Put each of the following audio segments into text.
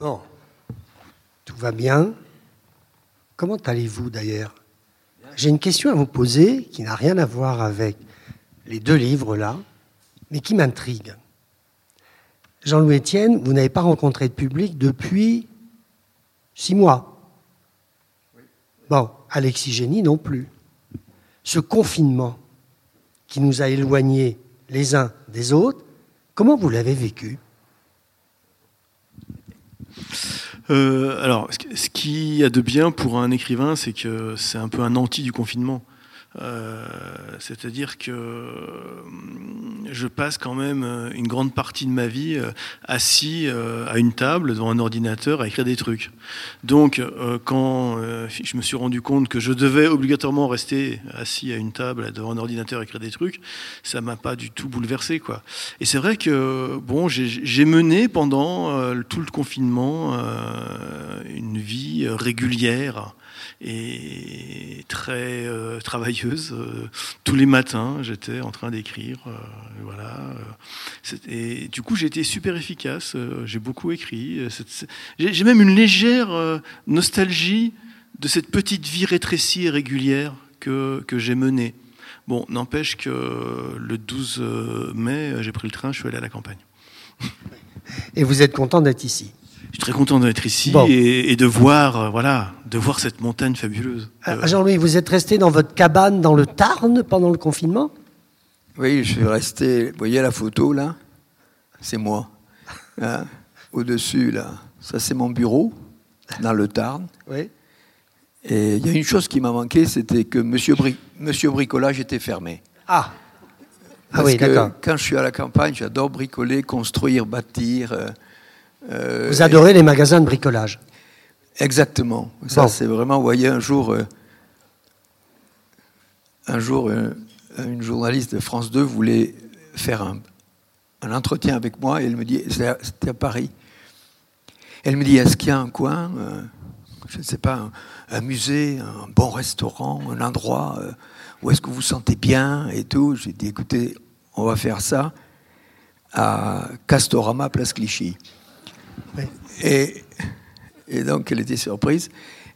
Bon, tout va bien. Comment allez-vous d'ailleurs? J'ai une question à vous poser qui n'a rien à voir avec les deux livres là, mais qui m'intrigue. Jean-Louis Etienne, vous n'avez pas rencontré de public depuis six mois? Bon, Alexis Génie non plus. Ce confinement qui nous a éloignés les uns des autres, comment vous l'avez vécu? Euh, alors, ce qu'il y a de bien pour un écrivain, c'est que c'est un peu un anti du confinement. Euh, c'est-à-dire que euh, je passe quand même euh, une grande partie de ma vie assis à une table devant un ordinateur à écrire des trucs. Donc, quand je me suis rendu compte que je devais obligatoirement rester assis à une table devant un ordinateur à écrire des trucs, ça m'a pas du tout bouleversé, quoi. Et c'est vrai que bon, j'ai mené pendant tout le confinement une vie régulière et très euh, travailleuse. Euh, tous les matins, j'étais en train d'écrire. Euh, voilà. Du coup, j'ai été super efficace. j'ai beaucoup écrit. J'ai même une légère nostalgie de cette petite vie rétrécie et régulière que, que j'ai menée. Bon, n'empêche que le 12 mai, j'ai pris le train, je suis allé à la campagne. Et vous êtes content d'être ici? Je suis très content d'être ici et, de voir, euh, voilà, de voir cette montagne fabuleuse. Euh, Jean-Louis, vous êtes resté dans votre cabane dans le Tarn pendant le confinement? Oui, je suis resté. Vous voyez la photo là? C'est moi. Hein, au-dessus là, ça c'est mon bureau dans le Tarn. Oui. Et il y a une chose qui m'a manqué, c'était que Monsieur, Monsieur Bricolage était fermé. Ah. ah oui, d'accord. Quand je suis à la campagne, j'adore bricoler, construire, bâtir. Euh, vous adorez les magasins de bricolage Exactement. Ça, c'est vraiment, vous voyez, un jour, euh, un jour, euh, une journaliste de France 2 voulait faire un, entretien avec moi et elle me dit, c'était à Paris. Elle me dit, est-ce qu'il y a un coin, je ne sais pas, un, musée, un bon restaurant, un endroit où est-ce que vous vous sentez bien et tout? J'ai dit, écoutez, on va faire ça à Castorama, Place Clichy. Et, et, donc, elle était surprise.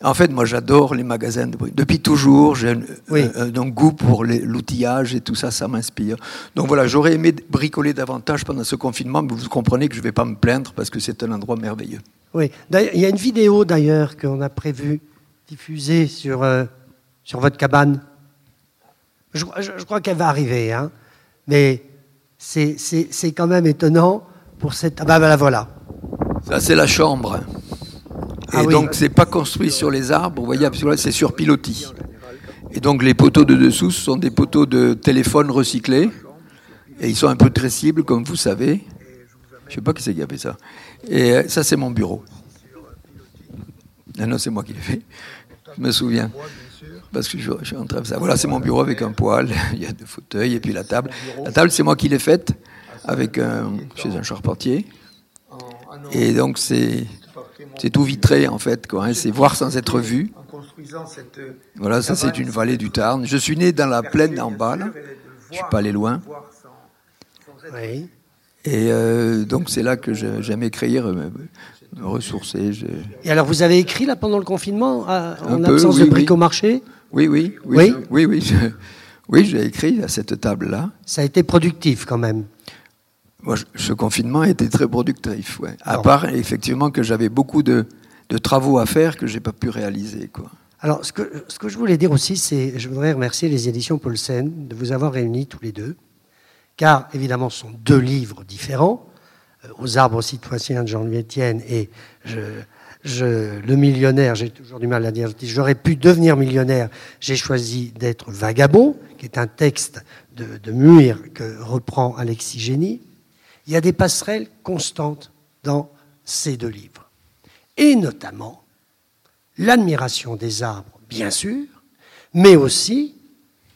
En fait, moi, j'adore les magasins de bricolage. Depuis toujours, j'ai un, goût pour l'outillage et tout ça, ça m'inspire. Donc voilà, j'aurais aimé bricoler davantage pendant ce confinement, mais vous comprenez que je ne vais pas me plaindre parce que c'est un endroit merveilleux. Oui, il y a une vidéo d'ailleurs qu'on a prévu diffuser sur, euh, sur votre cabane. Je, je crois qu'elle va arriver, hein. mais c'est quand même étonnant pour cette. Ah ben, ben voilà. C'est la chambre. Ah et donc, c'est pas construit sur les arbres, vous voyez, c'est sur pilotis. Et donc, les poteaux de dessous, ce sont des poteaux de téléphone recyclés. Et ils sont un peu tressibles, comme vous savez. Je sais pas qui c'est qui a fait ça. Et euh, ça, c'est mon bureau. Ah non, c'est moi qui l'ai fait. Je me souviens. Parce que je, suis en train de ça. Voilà, c'est mon bureau avec un poêle, il y a deux fauteuils et puis la table. La table, c'est moi qui l'ai faite avec un, chez un charpentier. Et donc c'est c'est tout vitré en fait, quoi. Hein. c'est voir sans être vu. Voilà, ça c'est une vallée du Tarn. Je suis né dans la plaine en bas, là. je suis pas allé loin. Oui. Et euh, donc c'est là que j'aime écrire, me ressourcer. Et alors vous avez écrit là pendant le confinement, en absence de bric-au-marché oui, oui, oui, oui, oui, oui, j'ai écrit à cette table-là. Ça a été productif quand même. Moi, ce confinement a été très productif, ouais. À part, effectivement, que j'avais beaucoup de, travaux à faire que je n'ai pas pu réaliser, quoi. Alors, ce que, ce que je voulais dire aussi, c'est, je voudrais remercier les éditions Paulsen de vous avoir réunis tous les deux, car évidemment, ce sont deux livres différents, euh, Aux arbres citoyens de Jean-Louis Etienne et je, je, Le millionnaire, j'ai toujours du mal à dire, j'aurais pu devenir millionnaire, j'ai choisi d'être vagabond, qui est un texte de, de Muir que reprend Alexis Génie. Il y a des passerelles constantes dans ces deux livres. Et notamment l'admiration des arbres, bien sûr, mais aussi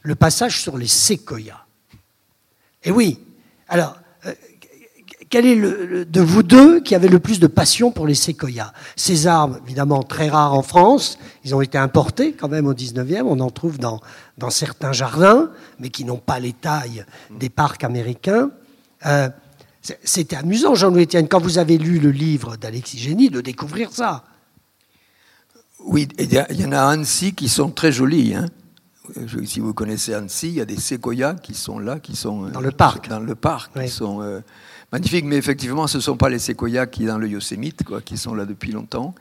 le passage sur les séquoias. Et oui, alors, euh, quel est le, de vous deux qui avait le plus de passion pour les séquoias? Ces arbres, évidemment, très rares en France, ils ont été importés quand même au 19e, on en trouve dans, dans certains jardins, mais qui n'ont pas les tailles des parcs américains. Euh, C'était amusant, Jean-Louis Etienne, quand vous avez lu le livre d'Alexis Génie, de découvrir ça. Oui, il y, en a à Annecy qui sont très jolis. Hein. Si vous connaissez Annecy, il y a des séquoias qui sont là, qui sont dans le parc. Dans le parc, qui sont magnifiques. Mais effectivement, ce ne sont pas les séquoias qui dans le Yosemite, quoi, qui sont là depuis longtemps.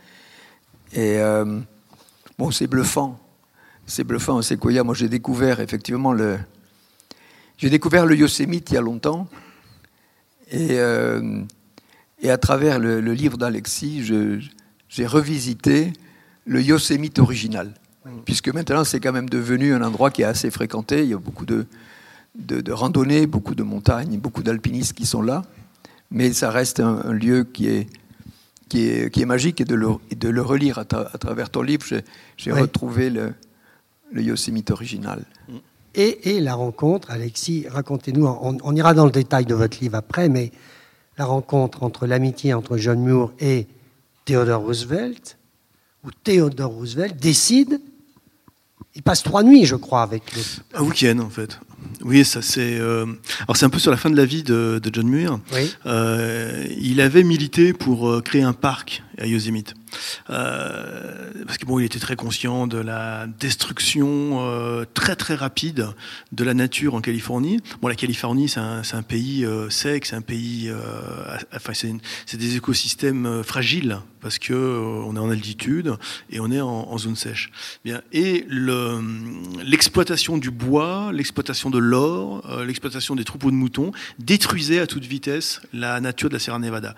Et bon, c'est bluffant. C'est bluffant, un séquoia. Moi, j'ai découvert effectivement le, j'ai découvert le Yosemite il y a longtemps. Et, euh, et à travers le, livre d'Alexis, j'ai revisité le Yosemite original. Puisque maintenant, c'est quand même devenu un endroit qui est assez fréquenté. Il y a beaucoup de, de, randonnées, beaucoup de montagnes, beaucoup d'alpinistes qui sont là. Mais ça reste un, lieu qui est, qui est, qui est, magique et de le, de le relire à, travers ton livre, j'ai retrouvé le, le Yosemite original. Et, la rencontre, Alexis, racontez-nous, on, ira dans le détail de votre livre après, mais la rencontre entre l'amitié entre John Muir et Theodore Roosevelt, où Theodore Roosevelt décide, il passe trois nuits, je crois, avec lui. Un week-end, en fait. Oui, ça c'est. Euh, alors c'est un peu sur la fin de la vie de, John Muir. Euh, il avait milité pour euh, créer un parc à Yosemite. Euh, parce que bon, il était très conscient de la destruction euh, très très rapide de la nature en Californie. Bon, la Californie, c'est un, pays euh, sec, c'est un pays, enfin, c'est des écosystèmes fragiles parce que on est en altitude et on est en, en zone sèche. Bien, et l'exploitation du bois, l'exploitation de l'or, l'exploitation des troupeaux de moutons détruisait à toute vitesse la nature de la Sierra Nevada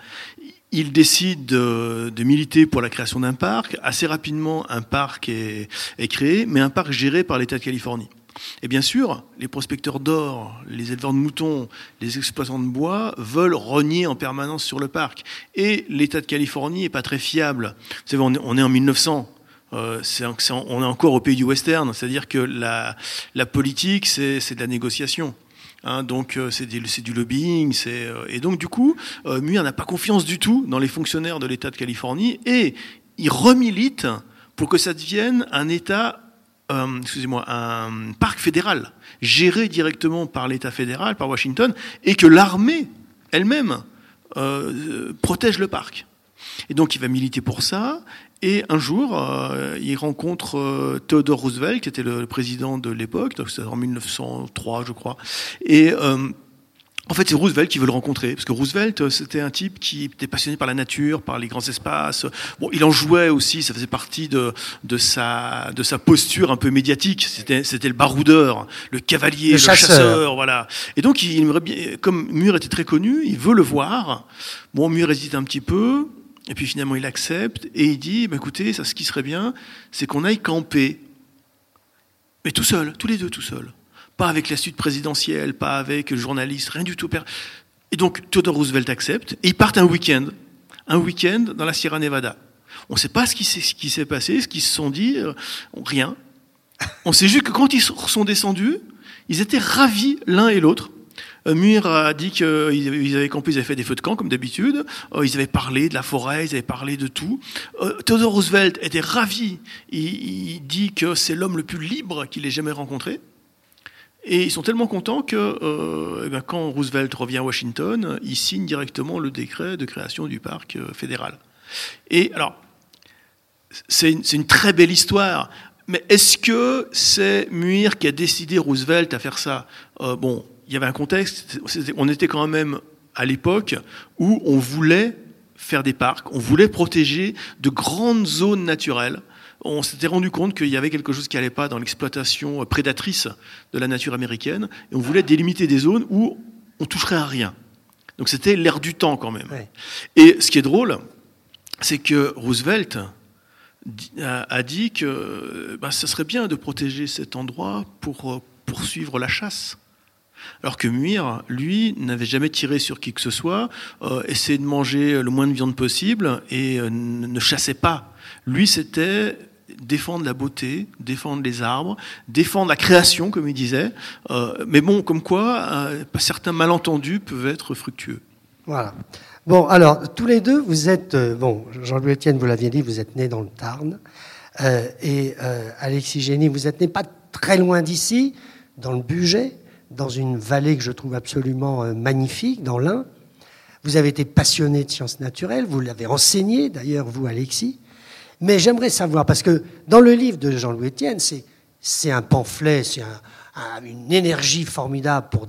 il décide de, militer pour la création d'un parc. Assez rapidement, un parc est, créé, mais un parc géré par l'État de Californie. Et bien sûr, les prospecteurs d'or, les éleveurs de moutons, les exploitants de bois veulent rogner en permanence sur le parc. Et l'État de Californie n'est pas très fiable. Vous savez, on est, en 1900. Euh, on est encore au pays du western, c'est-à-dire que la, la politique, c'est de la négociation. Hein, donc euh, c'est du lobbying. Euh, et donc du coup, euh, Muir n'a pas confiance du tout dans les fonctionnaires de l'État de Californie et il remilite pour que ça devienne un État, excusez-moi, un parc fédéral géré directement par l'État fédéral, par Washington, et que l'armée elle-même protège le parc. Et donc il va militer pour ça. Et un jour, euh, il rencontre euh, Theodore Roosevelt, qui était le, président de l'époque, c'est en 1903, je crois. Et euh, en fait, c'est Roosevelt qui veut le rencontrer, parce que Roosevelt, c'était un type qui était passionné par la nature, par les grands espaces. Bon, il en jouait aussi, ça faisait partie de, de, sa, de sa posture un peu médiatique. C'était, c'était le baroudeur, le cavalier, le, chasseur. voilà. Et donc, il aimerait bien, comme Muir était très connu, il veut le voir. Bon, Muir hésite un petit peu, et puis finalement, il accepte et il dit bah, écoutez, ça, ce qui serait bien, c'est qu'on aille camper. Mais tout seul, tous les deux tout seuls. Pas avec la suite présidentielle, pas avec le journaliste, rien du tout. Et donc, Theodore Roosevelt accepte et ils partent un week-end. Un week-end dans la Sierra Nevada. On ne sait pas ce qui s'est passé, ce qu'ils se sont dit, euh, rien. On sait juste que quand ils sont descendus, ils étaient ravis l'un et l'autre. Euh, Muir a dit qu'ils avaient campé, ils avaient fait des feux de camp comme d'habitude. Euh, ils avaient parlé de la forêt, ils avaient parlé de tout. Euh, Theodore Roosevelt était ravi. Il, dit que c'est l'homme le plus libre qu'il ait jamais rencontré. Et ils sont tellement contents que eh ben, quand Roosevelt revient à Washington, il signe directement le décret de création du parc fédéral. Et alors, c'est une, une, très belle histoire. Mais est-ce que c'est Muir qui a décidé Roosevelt à faire ça? Bon, il y avait un contexte, on était quand même à l'époque où on voulait faire des parcs, on voulait protéger de grandes zones naturelles. On s'était rendu compte qu'il y avait quelque chose qui n'allait pas dans l'exploitation prédatrice de la nature américaine, et on voulait délimiter des zones où on toucherait à rien. Donc c'était l'air du temps quand même. Et ce qui est drôle, c'est que Roosevelt a dit que bah, ce serait bien de protéger cet endroit pour euh, poursuivre la chasse. Alors que Muir, lui, n'avait jamais tiré sur qui que ce soit, euh, essayait de manger le moins de viande possible et euh, ne chassait pas. Lui, c'était défendre la beauté, défendre les arbres, défendre la création, comme il disait. Euh, mais bon, comme quoi, certains malentendus peuvent être fructueux. Voilà. Bon, alors, tous les deux, vous êtes, bon, Jean-Louis Etienne, vous l'aviez dit, vous êtes né dans le Tarn. et Alexis Génie, vous êtes né pas très loin d'ici, dans le budget dans une vallée que je trouve absolument euh, magnifique, dans l'Ain. Vous avez été passionné de sciences naturelles, vous l'avez enseigné d'ailleurs, vous, Alexis. Mais j'aimerais savoir, parce que dans le livre de Jean-Louis Etienne, c'est un pamphlet, c'est une énergie formidable pour,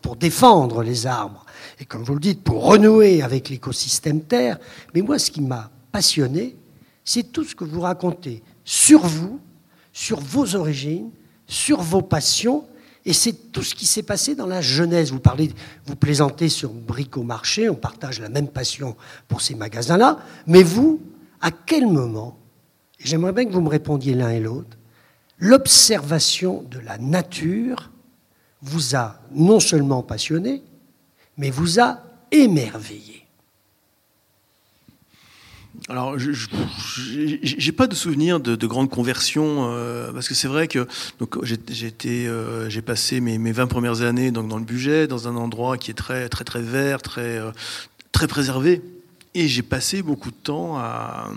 pour défendre les arbres, et comme vous le dites, pour renouer avec l'écosystème Terre. Mais moi, ce qui m'a passionné, c'est tout ce que vous racontez sur vous, sur vos origines, sur vos passions, et c'est tout ce qui s'est passé dans la jeunesse. Vous parlez, vous plaisantez sur Brico-Marché, on partage la même passion pour ces magasins-là, mais vous, à quel moment, j'aimerais bien que vous me répondiez l'un et l'autre, l'observation de la nature vous a non seulement passionné, mais vous a émerveillé? Alors, je n'ai pas de souvenir de, grandes conversions, euh, parce que c'est vrai que euh, j'ai passé mes, mes, 20 premières années donc, dans le budget, dans un endroit qui est très, très, très vert, très, euh, très préservé. Et j'ai passé beaucoup de temps à,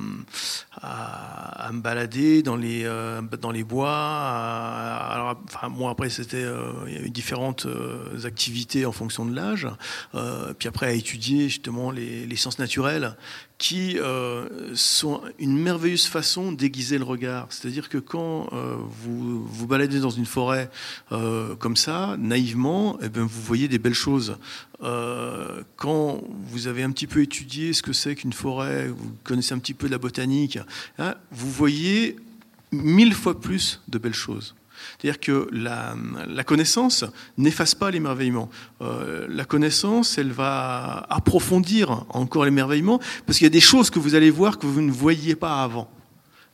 à, me balader dans les, euh, dans les bois. alors, enfin, après, c'était, euh, il y avait différentes euh, activités en fonction de l'âge. puis après, à étudier justement les, les sciences naturelles qui sont une merveilleuse façon d'aiguiser le regard. C'est-à-dire que quand vous vous baladez dans une forêt comme ça, naïvement, eh bien, vous voyez des belles choses. Quand vous avez un petit peu étudié ce que c'est qu'une forêt, vous connaissez un petit peu de la botanique, Hein, vous voyez mille fois plus de belles choses. C'est-à-dire que la, connaissance n'efface pas l'émerveillement. Euh, la connaissance, elle va approfondir encore l'émerveillement, parce qu'il y a des choses que vous allez voir que vous ne voyiez pas avant.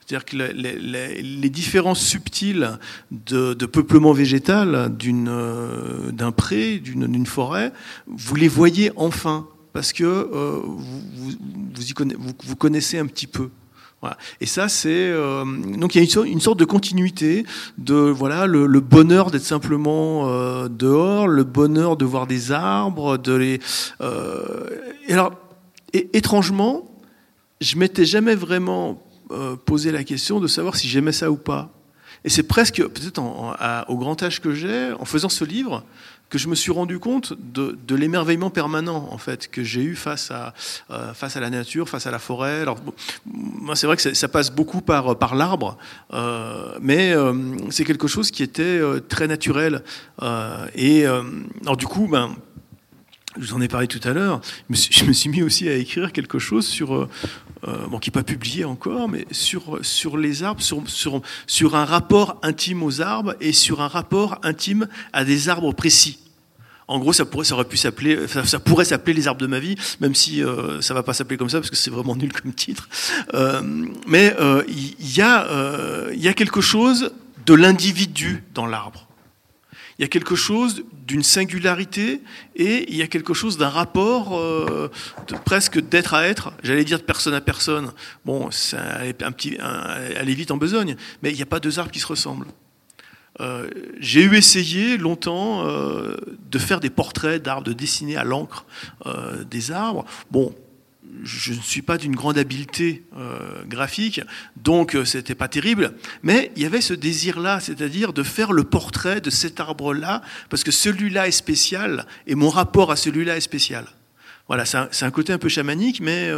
C'est-à-dire que les, différences subtiles de, peuplement végétal euh, d'un pré, d'une forêt, vous les voyez enfin, parce que euh, vous connaissez un petit peu. Et ça, c'est euh, donc il y a une, sorte de continuité de voilà le, bonheur d'être simplement dehors, le bonheur de voir des arbres, de les. Et alors, étrangement, je m'étais jamais vraiment posé la question de savoir si j'aimais ça ou pas. Et c'est presque, peut-être au grand âge que j'ai, en faisant ce livre, que je me suis rendu compte de, de l'émerveillement permanent en fait que j'ai eu face à euh, face à la nature, face à la forêt. Alors c'est vrai que ça, passe beaucoup par par l'arbre, euh, mais euh, c'est quelque chose qui était euh, très naturel. et alors du coup, ben je vous en ai parlé tout à l'heure. Je me suis mis aussi à écrire quelque chose sur bon, qui n'est pas publié encore, mais sur, sur les arbres, sur, sur, sur un rapport intime aux arbres et sur un rapport intime à des arbres précis. En gros, ça pourrait, ça aurait pu s'appeler, ça, pourrait s'appeler les arbres de ma vie, même si euh, ça va pas s'appeler comme ça parce que c'est vraiment nul comme titre. Euh, mais euh, il y, a, il y a quelque chose de l'individu dans l'arbre. Il y a quelque chose d'une singularité et il y a quelque chose d'un rapport de, presque d'être à être, j'allais dire de personne à personne. Bon, ça un petit, elle est vite en besogne, mais il n'y a pas deux arbres qui se ressemblent. Euh, j'ai eu essayé longtemps euh, de faire des portraits d'arbres, de dessiner à l'encre euh, des arbres. Bon, je ne suis pas d'une grande habileté graphique, donc c'était pas terrible, mais il y avait ce désir-là, c'est-à-dire de faire le portrait de cet arbre-là, parce que celui-là est spécial et mon rapport à celui-là est spécial. Voilà, c'est un, un, côté un peu chamanique, mais,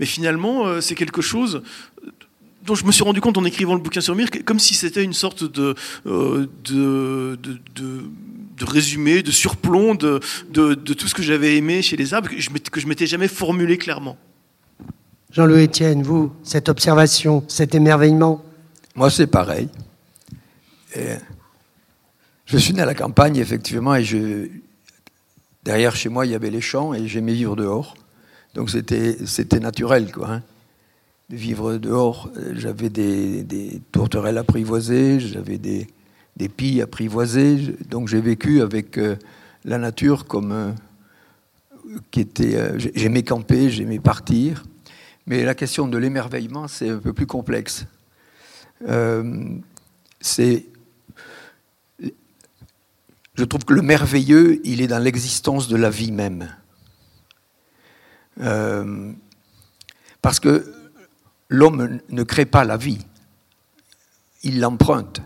mais finalement, c'est quelque chose dont je me suis rendu compte en écrivant le bouquin sur Mir, comme si c'était une sorte de, euh, de, de, résumé, de surplomb de, tout ce que j'avais aimé chez les arbres, que je ne m'étais jamais formulé clairement. Jean-Louis Etienne, vous, cette observation, cet émerveillement Moi, c'est pareil. je suis né à la campagne, effectivement, et je, derrière chez moi, il y avait les champs, et j'aimais vivre dehors. Donc c'était naturel, quoi. Hein de vivre dehors. J'avais des, tourterelles apprivoisées, j'avais des, des pilles apprivoisées. Donc j'ai vécu avec euh, la nature comme euh, qui était. Euh, j'aimais camper, j'aimais partir. Mais la question de l'émerveillement, c'est un peu plus complexe. c'est je trouve que le merveilleux, il est dans l'existence de la vie même. parce que l'homme ne crée pas la vie, il l'emprunte.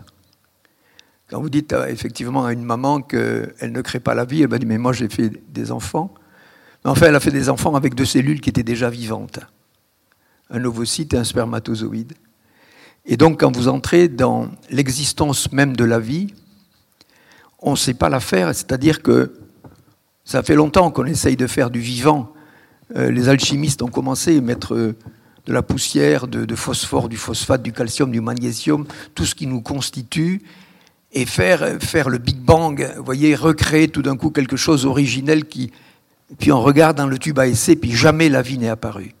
Quand vous dites euh, effectivement à une maman qu'elle ne crée pas la vie, elle va dire Mais moi j'ai fait des enfants. Enfin, elle a fait des enfants avec deux cellules qui étaient déjà vivantes. Un ovocyte et un spermatozoïde. Et donc, quand vous entrez dans l'existence même de la vie, on ne sait pas la faire, c'est-à-dire que ça fait longtemps qu'on essaye de faire du vivant. Euh, les alchimistes ont commencé à mettre euh, de la poussière, de, phosphore, du phosphate, du calcium, du magnésium, tout ce qui nous constitue, et faire, faire le Big Bang, vous voyez, recréer tout d'un coup quelque chose originel qui. Puis on regarde dans le tube à essai, puis jamais la vie n'est apparue.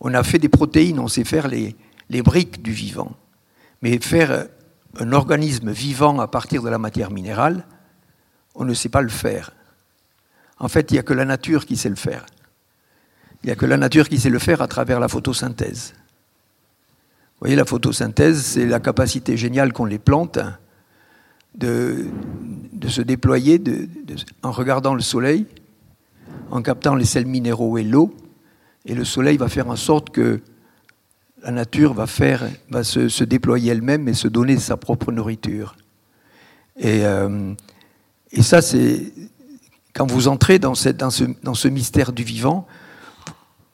On a fait des protéines, on sait faire les, les briques du vivant. Mais faire un organisme vivant à partir de la matière minérale, on ne sait pas le faire. En fait, il n'y a que la nature qui sait le faire. Il n'y a que la nature qui sait le faire à travers la photosynthèse. Vous voyez, la photosynthèse, c'est la capacité géniale qu'ont les plantes de, se déployer en regardant le soleil, en captant les sels minéraux et l'eau, et le soleil va faire en sorte que la nature va, faire, va se, déployer elle-même et se donner sa propre nourriture. Et, euh, et ça, c'est quand vous entrez dans, cette, dans, ce, dans ce mystère du vivant,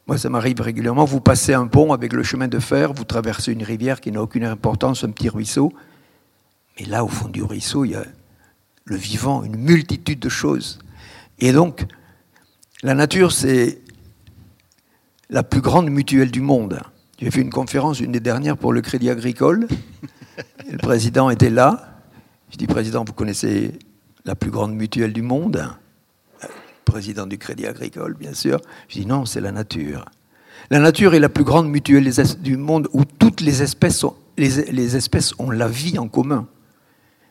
moi, ça m'arrive régulièrement. Vous passez un pont avec le chemin de fer, vous traversez une rivière qui n'a aucune importance, un petit ruisseau. Mais là, au fond du ruisseau, il y a le vivant, une multitude de choses. Et donc, la nature, c'est la plus grande mutuelle du monde. J'ai fait une conférence, une des dernières, pour le Crédit Agricole. le président était là. Je dis, Président, vous connaissez la plus grande mutuelle du monde? Président du Crédit Agricole, bien sûr. Je dis, non, c'est la nature. La nature est la plus grande mutuelle du monde où toutes les espèces, les, espèces ont la vie en commun.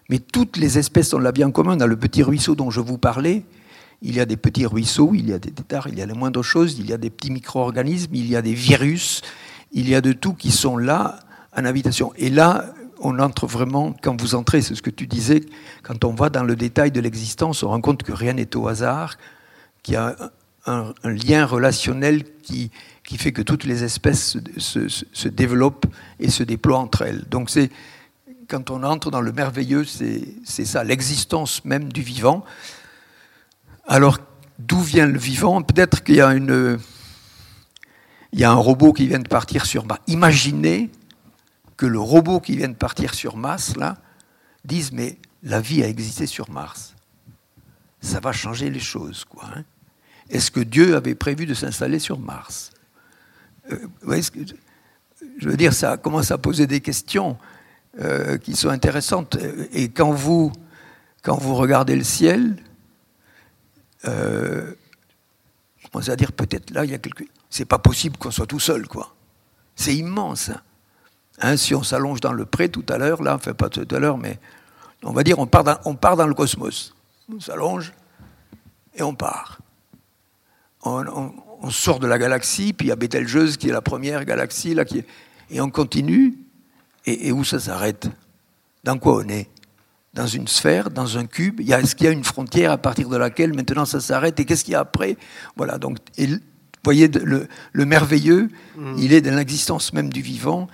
Mais toutes les espèces ont la vie en commun. Dans le petit ruisseau dont je vous parlais, il y a des petits ruisseaux, il y a des détards, il y a les moindres choses, il y a des petits micro-organismes, il y a des virus, il y a de tout qui sont là en habitation. Et là, on entre vraiment, quand vous entrez, c'est ce que tu disais, quand on va dans le détail de l'existence, on rend compte que rien n'est au hasard, qu'il y a un, lien relationnel qui, qui fait que toutes les espèces se, se, développent et se déploient entre elles. Donc c'est quand on entre dans le merveilleux, c'est ça, l'existence même du vivant. Alors, d'où vient le vivant? Peut-être qu'il y a un robot qui vient de partir sur Mars. Imaginez que le robot qui vient de partir sur Mars, là, dise Mais la vie a existé sur Mars. Ça va changer les choses, quoi. Hein. Est-ce que Dieu avait prévu de s'installer sur Mars? Euh, Je veux dire, ça commence à poser des questions euh, qui sont intéressantes. Et quand vous, quand vous regardez le ciel, euh, commencez à dire peut-être là, il y a quelque c'est pas possible qu'on soit tout seul, quoi. C'est immense. Hein. Hein, si on s'allonge dans le pré tout à l'heure, là, enfin pas tout à l'heure, mais on va dire on part dans, on part dans le cosmos. On s'allonge et on part. On, sort de la galaxie, puis il y a Bételgeuse qui est la première galaxie, là, qui et on continue. Et, où ça s'arrête Dans quoi on est Dans une sphère, dans un cube Est-ce qu'il y a une frontière à partir de laquelle maintenant ça s'arrête Et qu'est-ce qu'il y a après Voilà, donc voyez, le, merveilleux, mm. il est dans l'existence même du vivant.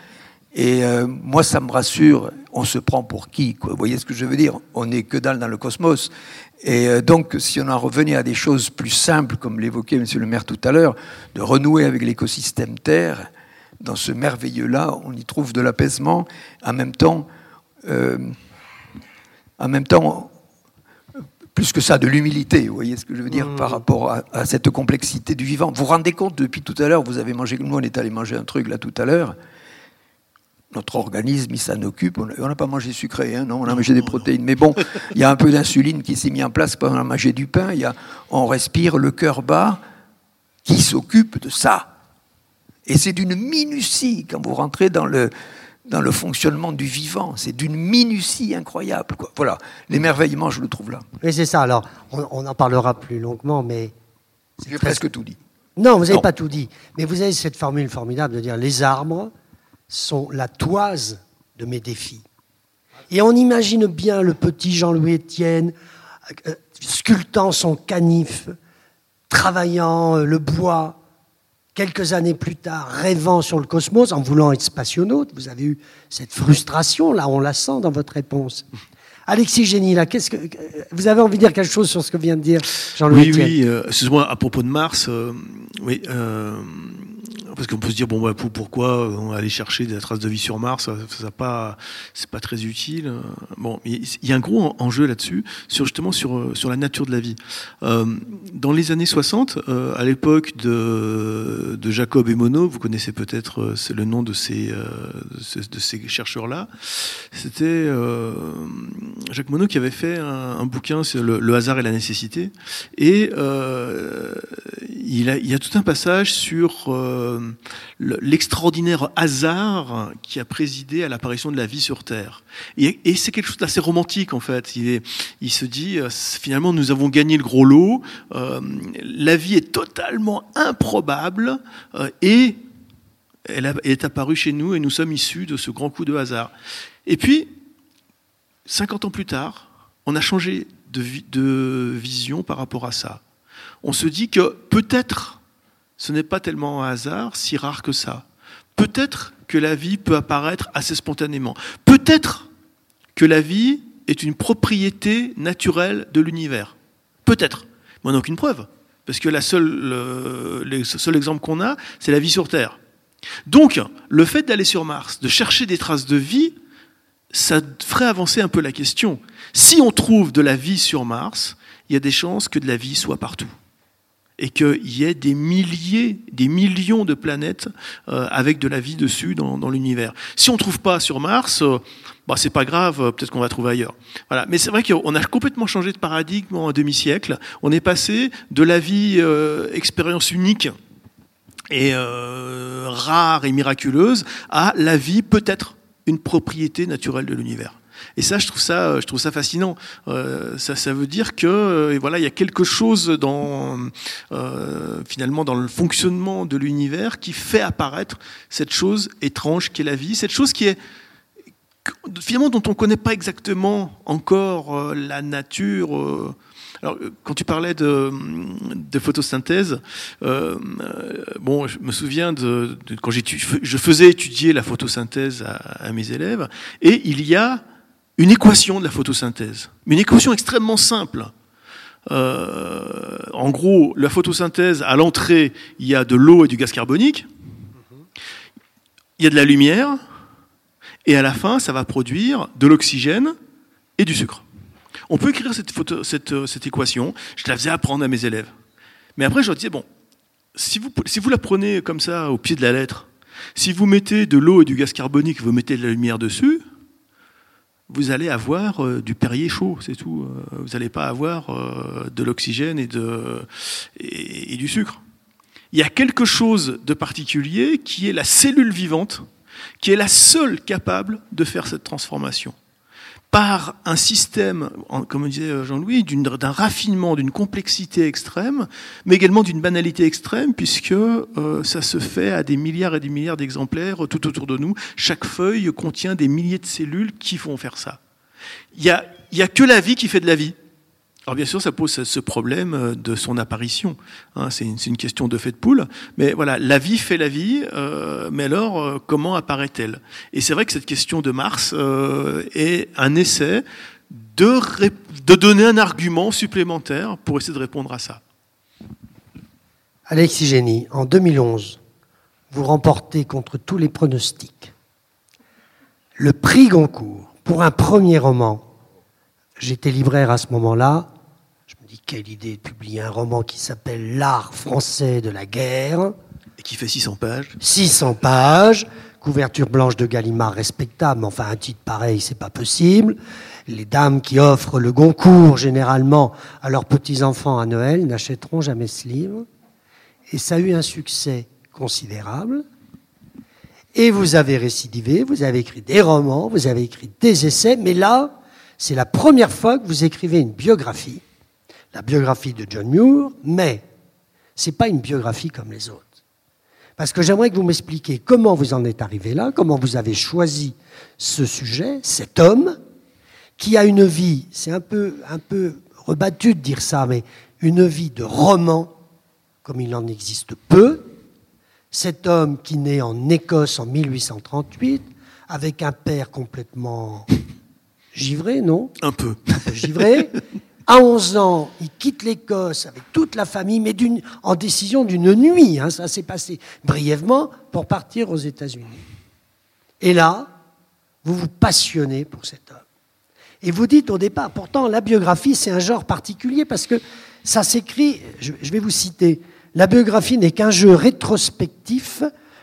Et euh, moi, ça me rassure. On se prend pour qui quoi Vous voyez ce que je veux dire On n'est que dalle dans le cosmos. Et euh, donc, si on en revenait à des choses plus simples, comme l'évoquait M. le maire tout à l'heure, de renouer avec l'écosystème Terre, dans ce merveilleux-là, on y trouve de l'apaisement. En même temps, euh, en même temps, plus que ça, de l'humilité, vous voyez ce que je veux dire, par mmh. rapport à, cette complexité du vivant. Vous vous rendez compte, depuis tout à l'heure, vous avez mangé, nous on est allé manger un truc là tout à l'heure, notre organisme, il s'en occupe, on n'a pas mangé sucré, hein, non, on a mangé des protéines, mais bon, il y a un peu d'insuline qui s'est mis en place pendant a mangé du pain, il y a, on respire le cœur bas, qui s'occupe de ça. Et c'est d'une minutie quand vous rentrez dans le, dans le fonctionnement du vivant. C'est d'une minutie incroyable. Quoi. Voilà, l'émerveillement, je le trouve là. Oui, c'est ça. Alors, on, en parlera plus longuement, mais... J'ai presque tout dit. Non, vous n'avez pas tout dit. Mais vous avez cette formule formidable de dire les arbres sont la toise de mes défis. Et on imagine bien le petit Jean-Louis Étienne euh, sculptant son canif, travaillant euh, le bois, quelques années plus tard, rêvant sur le cosmos, en voulant être spationaute, vous avez eu cette frustration, là on la sent dans votre réponse. Alexis Génie, là, qu'est-ce que vous avez envie de dire quelque chose sur ce que vient de dire Jean-Louis Oui, oui. Euh, excuse-moi, à propos de Mars, euh, oui. Euh, parce qu'on peut se dire bon bah, pourquoi va aller chercher des traces de vie sur Mars ça, ça pas c'est pas très utile bon il y a un gros enjeu là-dessus sur justement sur sur la nature de la vie. Euh, dans les années 60 euh, à l'époque de, de Jacob et Monod vous connaissez peut-être euh, c'est le nom de ces de ces chercheurs là c'était Jacques Monod qui avait fait un, bouquin sur le, hasard et la nécessité et il y a tout un passage sur l'extraordinaire hasard qui a présidé à l'apparition de la vie sur Terre. Et, c'est quelque chose d'assez romantique en fait. Il, se dit euh, finalement nous avons gagné le gros lot, euh, la vie est totalement improbable euh, et elle, est apparue chez nous et nous sommes issus de ce grand coup de hasard. Et puis, 50 ans plus tard, on a changé de vision par rapport à ça. On se dit que peut-être ce n'est pas tellement un hasard, si rare que ça. Peut-être que la vie peut apparaître assez spontanément. Peut-être que la vie est une propriété naturelle de l'univers. Peut-être. Mais on n'a aucune preuve. Parce que la seule, le, seul exemple qu'on a, c'est la vie sur Terre. Donc, le fait d'aller sur Mars, de chercher des traces de vie, ça ferait avancer un peu la question. Si on trouve de la vie sur Mars, il y a des chances que de la vie soit partout et qu'il y ait des milliers, des millions de planètes euh, avec de la vie dessus dans, l'univers. Si on ne trouve pas sur Mars, euh, bah, c'est pas grave, euh, peut-être qu'on va trouver ailleurs. Mais c'est vrai qu'on a complètement changé de paradigme en un demi-siècle. On est passé de la vie expérience unique et rare et miraculeuse à la vie peut-être une propriété naturelle de l'univers. Et ça, je trouve ça, je trouve ça fascinant. Euh, ça, ça veut dire que euh, voilà, il y a quelque chose dans euh, finalement dans le fonctionnement de l'univers qui fait apparaître cette chose étrange qu'est la vie, cette chose qui est finalement dont on ne connaît pas exactement encore la nature. Alors, quand tu parlais de, photosynthèse, euh, bon, je me souviens de, de quand je faisais étudier la photosynthèse à, mes élèves, et il y a une équation de la photosynthèse, une équation extrêmement simple. Euh, en gros, la photosynthèse, à l'entrée, il y a de l'eau et du gaz carbonique, il y a de la lumière, et à la fin, ça va produire de l'oxygène et du sucre. On peut écrire cette, cette, équation, je la faisais apprendre à mes élèves. Mais après, je leur disais, bon, si vous, si vous la prenez comme ça, au pied de la lettre, si vous mettez de l'eau et du gaz carbonique, vous mettez de la lumière dessus, vous allez avoir euh, du Perrier chaud, c'est tout. Euh, vous n'allez pas avoir euh, de l'oxygène et, et, du sucre. Il y a quelque chose de particulier qui est la cellule vivante, qui est la seule capable de faire cette transformation par un système, comme disait Jean-Louis, d'un raffinement, d'une complexité extrême, mais également d'une banalité extrême, puisque euh, ça se fait à des milliards et des milliards d'exemplaires tout autour de nous. Chaque feuille contient des milliers de cellules qui vont faire ça. Il n'y a, y a que la vie qui fait de la vie. Alors bien sûr, ça pose ce problème euh, de son apparition. Hein, c'est une, question de fait de poule. Mais voilà, la vie fait la vie, euh, mais alors euh, comment apparaît-elle? Et c'est vrai que cette question de Mars est un essai de, de donner un argument supplémentaire pour essayer de répondre à ça. Alexis Génie, en 2011, vous remportez contre tous les pronostics le prix Goncourt pour un premier roman J'étais libraire à ce moment-là. Quelle idée de publier un roman qui s'appelle L'art français de la guerre. Et qui fait 600 pages. 600 pages. Couverture blanche de Gallimard respectable, mais enfin un titre pareil, c'est pas possible. Les dames qui offrent le Goncourt généralement à leurs petits-enfants à Noël n'achèteront jamais ce livre. Et ça a eu un succès considérable. Et vous avez récidivé, vous avez écrit des romans, vous avez écrit des essais, mais là, c'est la première fois que vous écrivez une biographie, la biographie de John Muir, mais ce n'est pas une biographie comme les autres. Parce que j'aimerais que vous m'expliquiez comment vous en êtes arrivé là, comment vous avez choisi ce sujet, cet homme, qui a une vie, c'est un peu, un peu rebattu de dire ça, mais une vie de roman, comme il en existe peu. Cet homme qui naît en Écosse en 1838, avec un père complètement givré, non? Un peu. givré. À 11 ans, il quitte l'Écosse avec toute la famille, mais en décision d'une nuit. Hein, ça s'est passé brièvement pour partir aux États-Unis. Et là, vous vous passionnez pour cet homme. Et vous dites au départ, pourtant la biographie c'est un genre particulier parce que ça s'écrit, je vais vous citer, la biographie n'est qu'un jeu rétrospectif,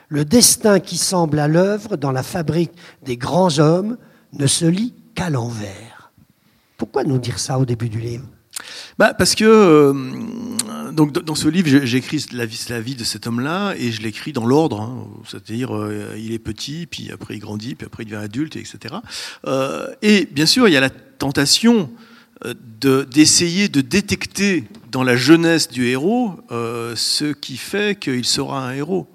le destin qui semble à l'œuvre dans la fabrique des grands hommes ne se lit qu'à l'envers. Pourquoi nous dire ça au début du livre? Bah parce que euh, dans ce livre j'écris la vie, la vie de cet homme-là et je l'écris dans l'ordre, hein. c'est-à-dire euh, il est petit, puis après il grandit, puis après il devient adulte, etc. Euh, et bien sûr il y a la tentation d'essayer de, détecter dans la jeunesse du héros ce qui fait qu'il sera un héros.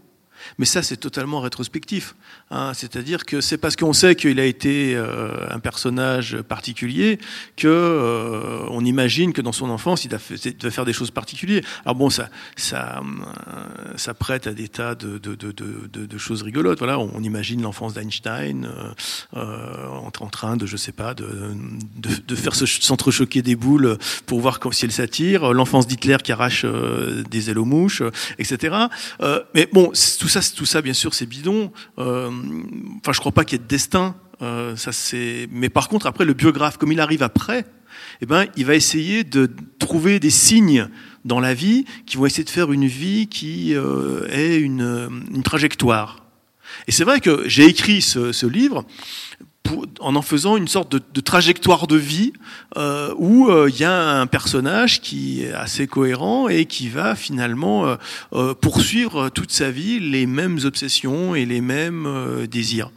Mais ça c'est totalement rétrospectif. Hein, c'est-à-dire que c'est parce qu'on sait qu'il a été euh, un personnage particulier que euh, on imagine que dans son enfance, il devait faire des choses particulières. Alors bon, ça, ça, euh, ça prête à des tas de, de, de, choses rigolotes. Voilà, on, imagine l'enfance d'Einstein en, train de, je sais pas, de, de, faire s'entrechoquer des boules pour voir si elle s'attire. L'enfance d'Hitler qui arrache des ailes aux mouches, etc. mais bon, tout ça, tout ça, bien sûr, c'est bidon. Enfin, je crois pas qu'il y ait de destin. Euh, ça c'est. Mais par contre, après, le biographe, comme il arrive après, eh ben, il va essayer de trouver des signes dans la vie qui vont essayer de faire une vie qui euh, ait une, trajectoire. Et c'est vrai que j'ai écrit ce livre en en faisant une sorte de, trajectoire de vie euh, où euh, il y a un personnage qui est assez cohérent et qui va finalement euh, poursuivre toute sa vie les mêmes obsessions et les mêmes désirs.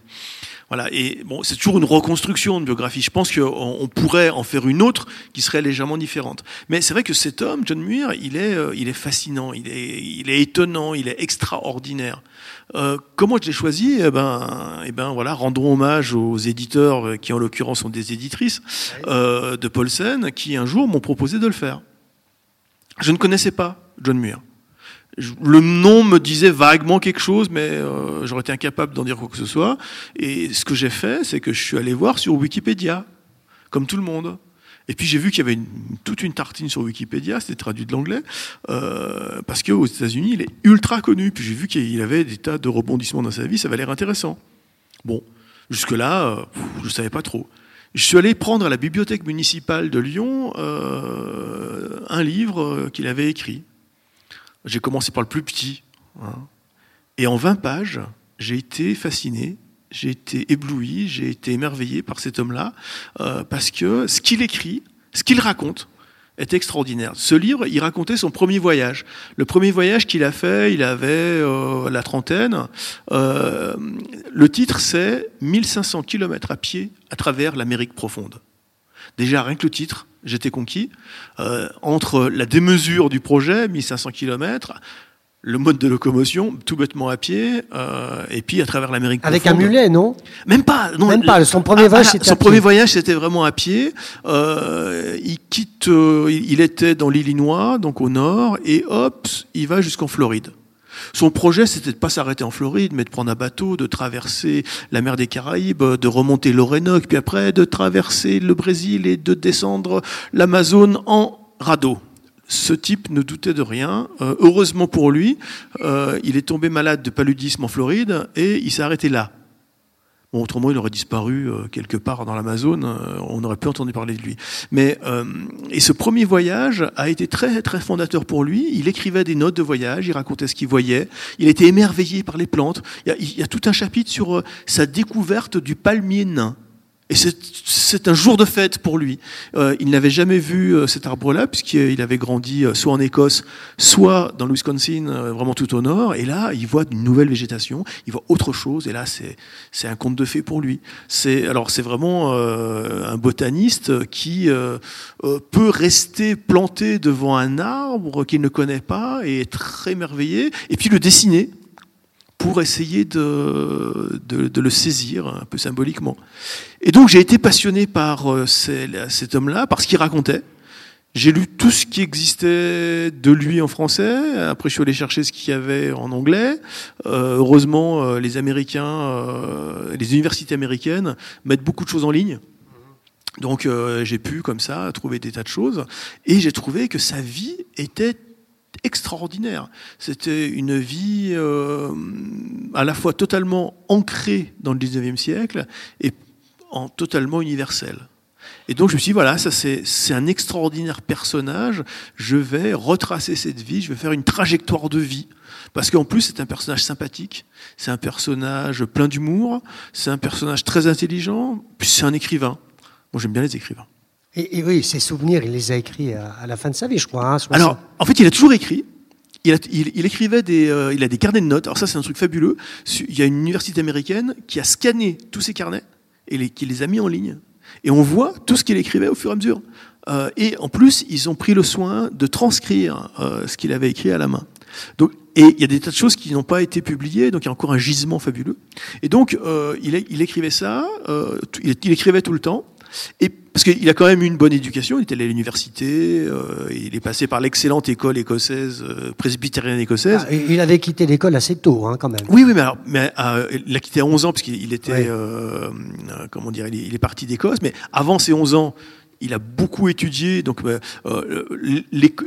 Voilà. Et bon, c'est toujours une reconstruction de biographie. Je pense qu'on pourrait en faire une autre qui serait légèrement différente. Mais c'est vrai que cet homme, John Muir, il est, il est fascinant, il est, il est étonnant, il est extraordinaire. Euh, comment je l'ai choisi? Eh ben, eh ben voilà, rendons hommage aux éditeurs qui en l'occurrence sont des éditrices euh, de Paulsen, qui un jour m'ont proposé de le faire. Je ne connaissais pas John Muir. Le nom me disait vaguement quelque chose, mais euh, j'aurais été incapable d'en dire quoi que ce soit. Et ce que j'ai fait, c'est que je suis allé voir sur Wikipédia, comme tout le monde. Et puis j'ai vu qu'il y avait toute une tartine sur Wikipédia, c'était traduit de l'anglais, euh, parce qu'aux États-Unis, il est ultra connu. Puis j'ai vu qu'il avait des tas de rebondissements dans sa vie, ça avait l'air intéressant. Bon, jusque-là, euh, je ne savais pas trop. Je suis allé prendre à la bibliothèque municipale de Lyon euh, un livre euh, qu'il avait écrit. J'ai commencé par le plus petit. Hein. Et en 20 pages, j'ai été fasciné j'ai été ébloui, j'ai été émerveillé par cet homme-là, euh, parce que ce qu'il écrit, ce qu'il raconte, est extraordinaire. Ce livre, il racontait son premier voyage. Le premier voyage qu'il a fait, il avait euh, la trentaine. Euh, le titre, c'est 1500 km à pied à travers l'Amérique profonde. Déjà, rien que le titre, j'étais conquis. Entre la démesure du projet, 1500 km, le mode de locomotion, tout bêtement à pied, euh, et puis à travers l'Amérique Avec un mulet, non? Même pas. Non, Même pas. Son premier voyage, c'était Son premier voyage, c'était vraiment à pied. Euh, il quitte. Euh, il était dans l'Illinois, donc au nord, et hop, il va jusqu'en Floride. Son projet, c'était de pas s'arrêter en Floride, mais de prendre un bateau, de traverser la mer des Caraïbes, de remonter l'Orénoque, puis après de traverser le Brésil et de descendre l'Amazone en radeau ce type ne doutait de rien. Euh, heureusement pour lui, euh, il est tombé malade de paludisme en Floride et il s'est arrêté là. Bon, autrement, il aurait disparu euh, quelque part dans l'Amazone, on n'aurait plus entendu parler de lui. Mais, et ce premier voyage a été très, très fondateur pour lui. Il écrivait des notes de voyage, il racontait ce qu'il voyait, il était émerveillé par les plantes. Il y a, il y a tout un chapitre sur sa découverte du palmier nain. Et c'est un jour de fête pour lui. Euh, il n'avait jamais vu euh, cet arbre-là, puisqu'il avait grandi euh, soit en Écosse, soit dans le Wisconsin, vraiment tout au nord. Et là, il voit une nouvelle végétation, il voit autre chose. Et là, c'est un conte de fées pour lui. Alors c'est vraiment un botaniste qui peut rester planté devant un arbre qu'il ne connaît pas et être émerveillé, et puis le dessiner pour essayer de, le saisir un peu symboliquement. Et donc j'ai été passionné par euh, cet homme-là, par ce qu'il racontait. J'ai lu tout ce qui existait de lui en français. Après, je suis allé chercher ce qu'il y avait en anglais. Euh, heureusement, euh, les Américains, les universités américaines mettent beaucoup de choses en ligne. Donc j'ai pu comme ça trouver des tas de choses et j'ai trouvé que sa vie était extraordinaire. C'était une vie euh, à la fois totalement ancrée dans le 19e siècle et en totalement universelle. Et donc je me suis dit, voilà, ça c'est un extraordinaire personnage, je vais retracer cette vie, je vais faire une trajectoire de vie. Parce qu'en plus c'est un personnage sympathique, c'est un personnage plein d'humour, c'est un personnage très intelligent, puis c'est un écrivain. Moi j'aime bien les écrivains. Et, oui, ses souvenirs, il les a écrits à, la fin de sa vie, je crois. Hein, Alors, en fait, il a toujours écrit. Il, il, écrivait des, euh, il a des carnets de notes. Alors ça, c'est un truc fabuleux. Il y a une université américaine qui a scanné tous ses carnets et les, qui les a mis en ligne. Et on voit tout ce qu'il écrivait au fur et à mesure. Euh, et en plus, ils ont pris le soin de transcrire euh, ce qu'il avait écrit à la main. Donc, et il y a des tas de choses qui n'ont pas été publiées, donc il y a encore un gisement fabuleux. Et donc, il, il, écrivait ça, il écrivait tout le temps. Et parce qu'il a quand même eu une bonne éducation, il était allé à l'université, euh, il est passé par l'excellente école écossaise, euh, presbytérienne écossaise. Ah, il avait quitté l'école assez tôt, hein, quand même. Oui, oui, mais, alors, mais euh, il a quitté à 11 ans, parce qu'il était, comment dire, il est, parti d'Écosse, mais avant ses 11 ans, il a beaucoup étudié. Donc,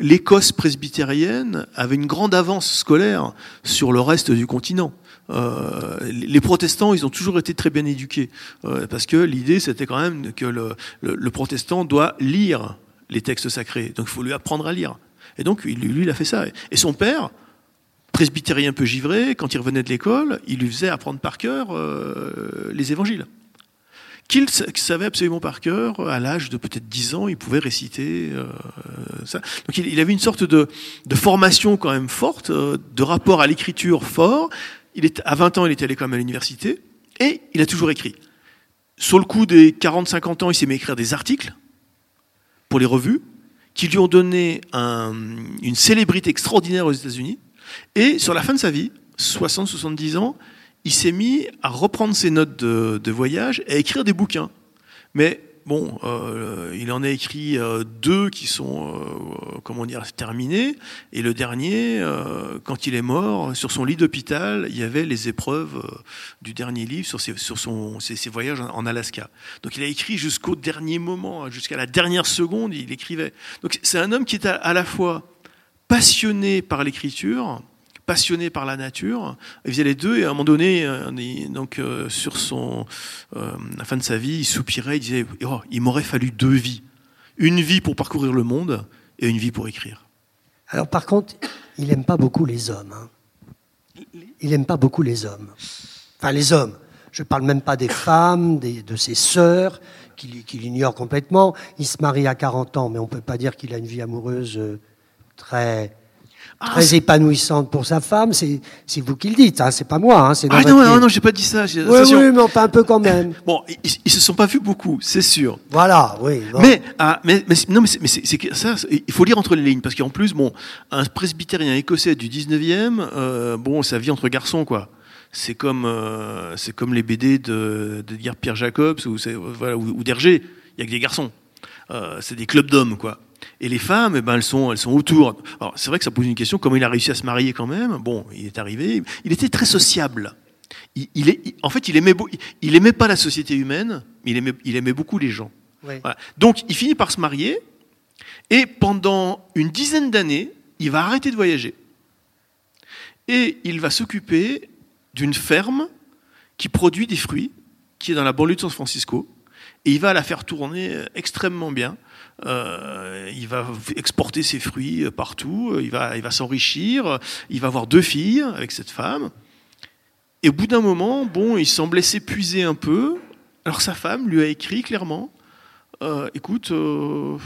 l'Écosse presbytérienne avait une grande avance scolaire sur le reste du continent. Euh, les protestants, ils ont toujours été très bien éduqués, euh, parce que l'idée, c'était quand même que le, le, protestant doit lire les textes sacrés, donc il faut lui apprendre à lire. Et donc, lui, il a fait ça. Et son père, presbytérien peu givré, quand il revenait de l'école, il lui faisait apprendre par cœur euh, les évangiles. Qu'il savait absolument par cœur, à l'âge de peut-être 10 ans, il pouvait réciter ça. Donc il, il, avait une sorte de, de, formation quand même forte, de rapport à l'écriture fort, il est, à 20 ans, il était allé quand même à l'université, et il a toujours écrit. Sur le coup des 40-50 ans, il s'est mis à écrire des articles pour les revues, qui lui ont donné une célébrité extraordinaire aux États-Unis. Et sur la fin de sa vie, 60-70 ans, il s'est mis à reprendre ses notes de, de voyage et à écrire des bouquins. Mais Bon, euh, il en a écrit euh, deux qui sont, euh, comment dire, terminés. Et le dernier, quand il est mort, sur son lit d'hôpital, il y avait les épreuves du dernier livre sur, ses, voyages en, Alaska. Donc il a écrit jusqu'au dernier moment, jusqu'à la dernière seconde, il écrivait. Donc c'est un homme qui est à la fois passionné par l'écriture, passionné par la nature. Il faisait les deux et à un moment donné, euh, donc euh, sur son, euh, la fin de sa vie, il soupirait, il disait oh, il m'aurait fallu deux vies, une vie pour parcourir le monde et une vie pour écrire. Alors par contre, il n'aime pas beaucoup les hommes. Hein. Il n'aime pas beaucoup les hommes. Enfin les hommes. Je ne parle même pas des femmes, de ses sœurs, qu'il ignore complètement. Il se marie à 40 ans, mais on ne peut pas dire qu'il a une vie amoureuse très ah, très épanouissante pour sa femme. C'est vous qui le dites, hein, c'est pas moi. Hein, ah non, non, non, j'ai pas dit ça. Oui, oui, mais enfin un peu quand même. Bon, ils, ils, se sont pas vus beaucoup, c'est sûr. Voilà, oui. Mais, ah, mais, mais, non, mais c'est ça. Il faut lire entre les lignes parce qu'en plus, bon, un presbytérien écossais du 19e, euh, bon, ça vit entre garçons, quoi c'est comme euh, c'est comme les BD de, de Pierre Jacobs ou, voilà, ou, d'Hergé. Il y a que des garçons. Euh, c'est des clubs d'hommes, quoi. Et les femmes, eh ben, elles, sont, elles sont autour. Alors, c'est vrai que ça pose une question, comment il a réussi à se marier quand même? Bon, il est arrivé, il était très sociable. Il, est, en fait, il aimait, il aimait pas la société humaine, mais il aimait, il aimait beaucoup les gens. Donc, il finit par se marier, et pendant une dizaine d'années, il va arrêter de voyager. Et il va s'occuper d'une ferme qui produit des fruits, qui est dans la banlieue de San Francisco, et il va la faire tourner extrêmement bien. Euh, il va exporter ses fruits partout, il va, il va s'enrichir, il va avoir deux filles avec cette femme. Et au bout d'un moment, bon, il semblait s'épuiser un peu. Alors sa femme lui a écrit clairement euh, Écoute, euh,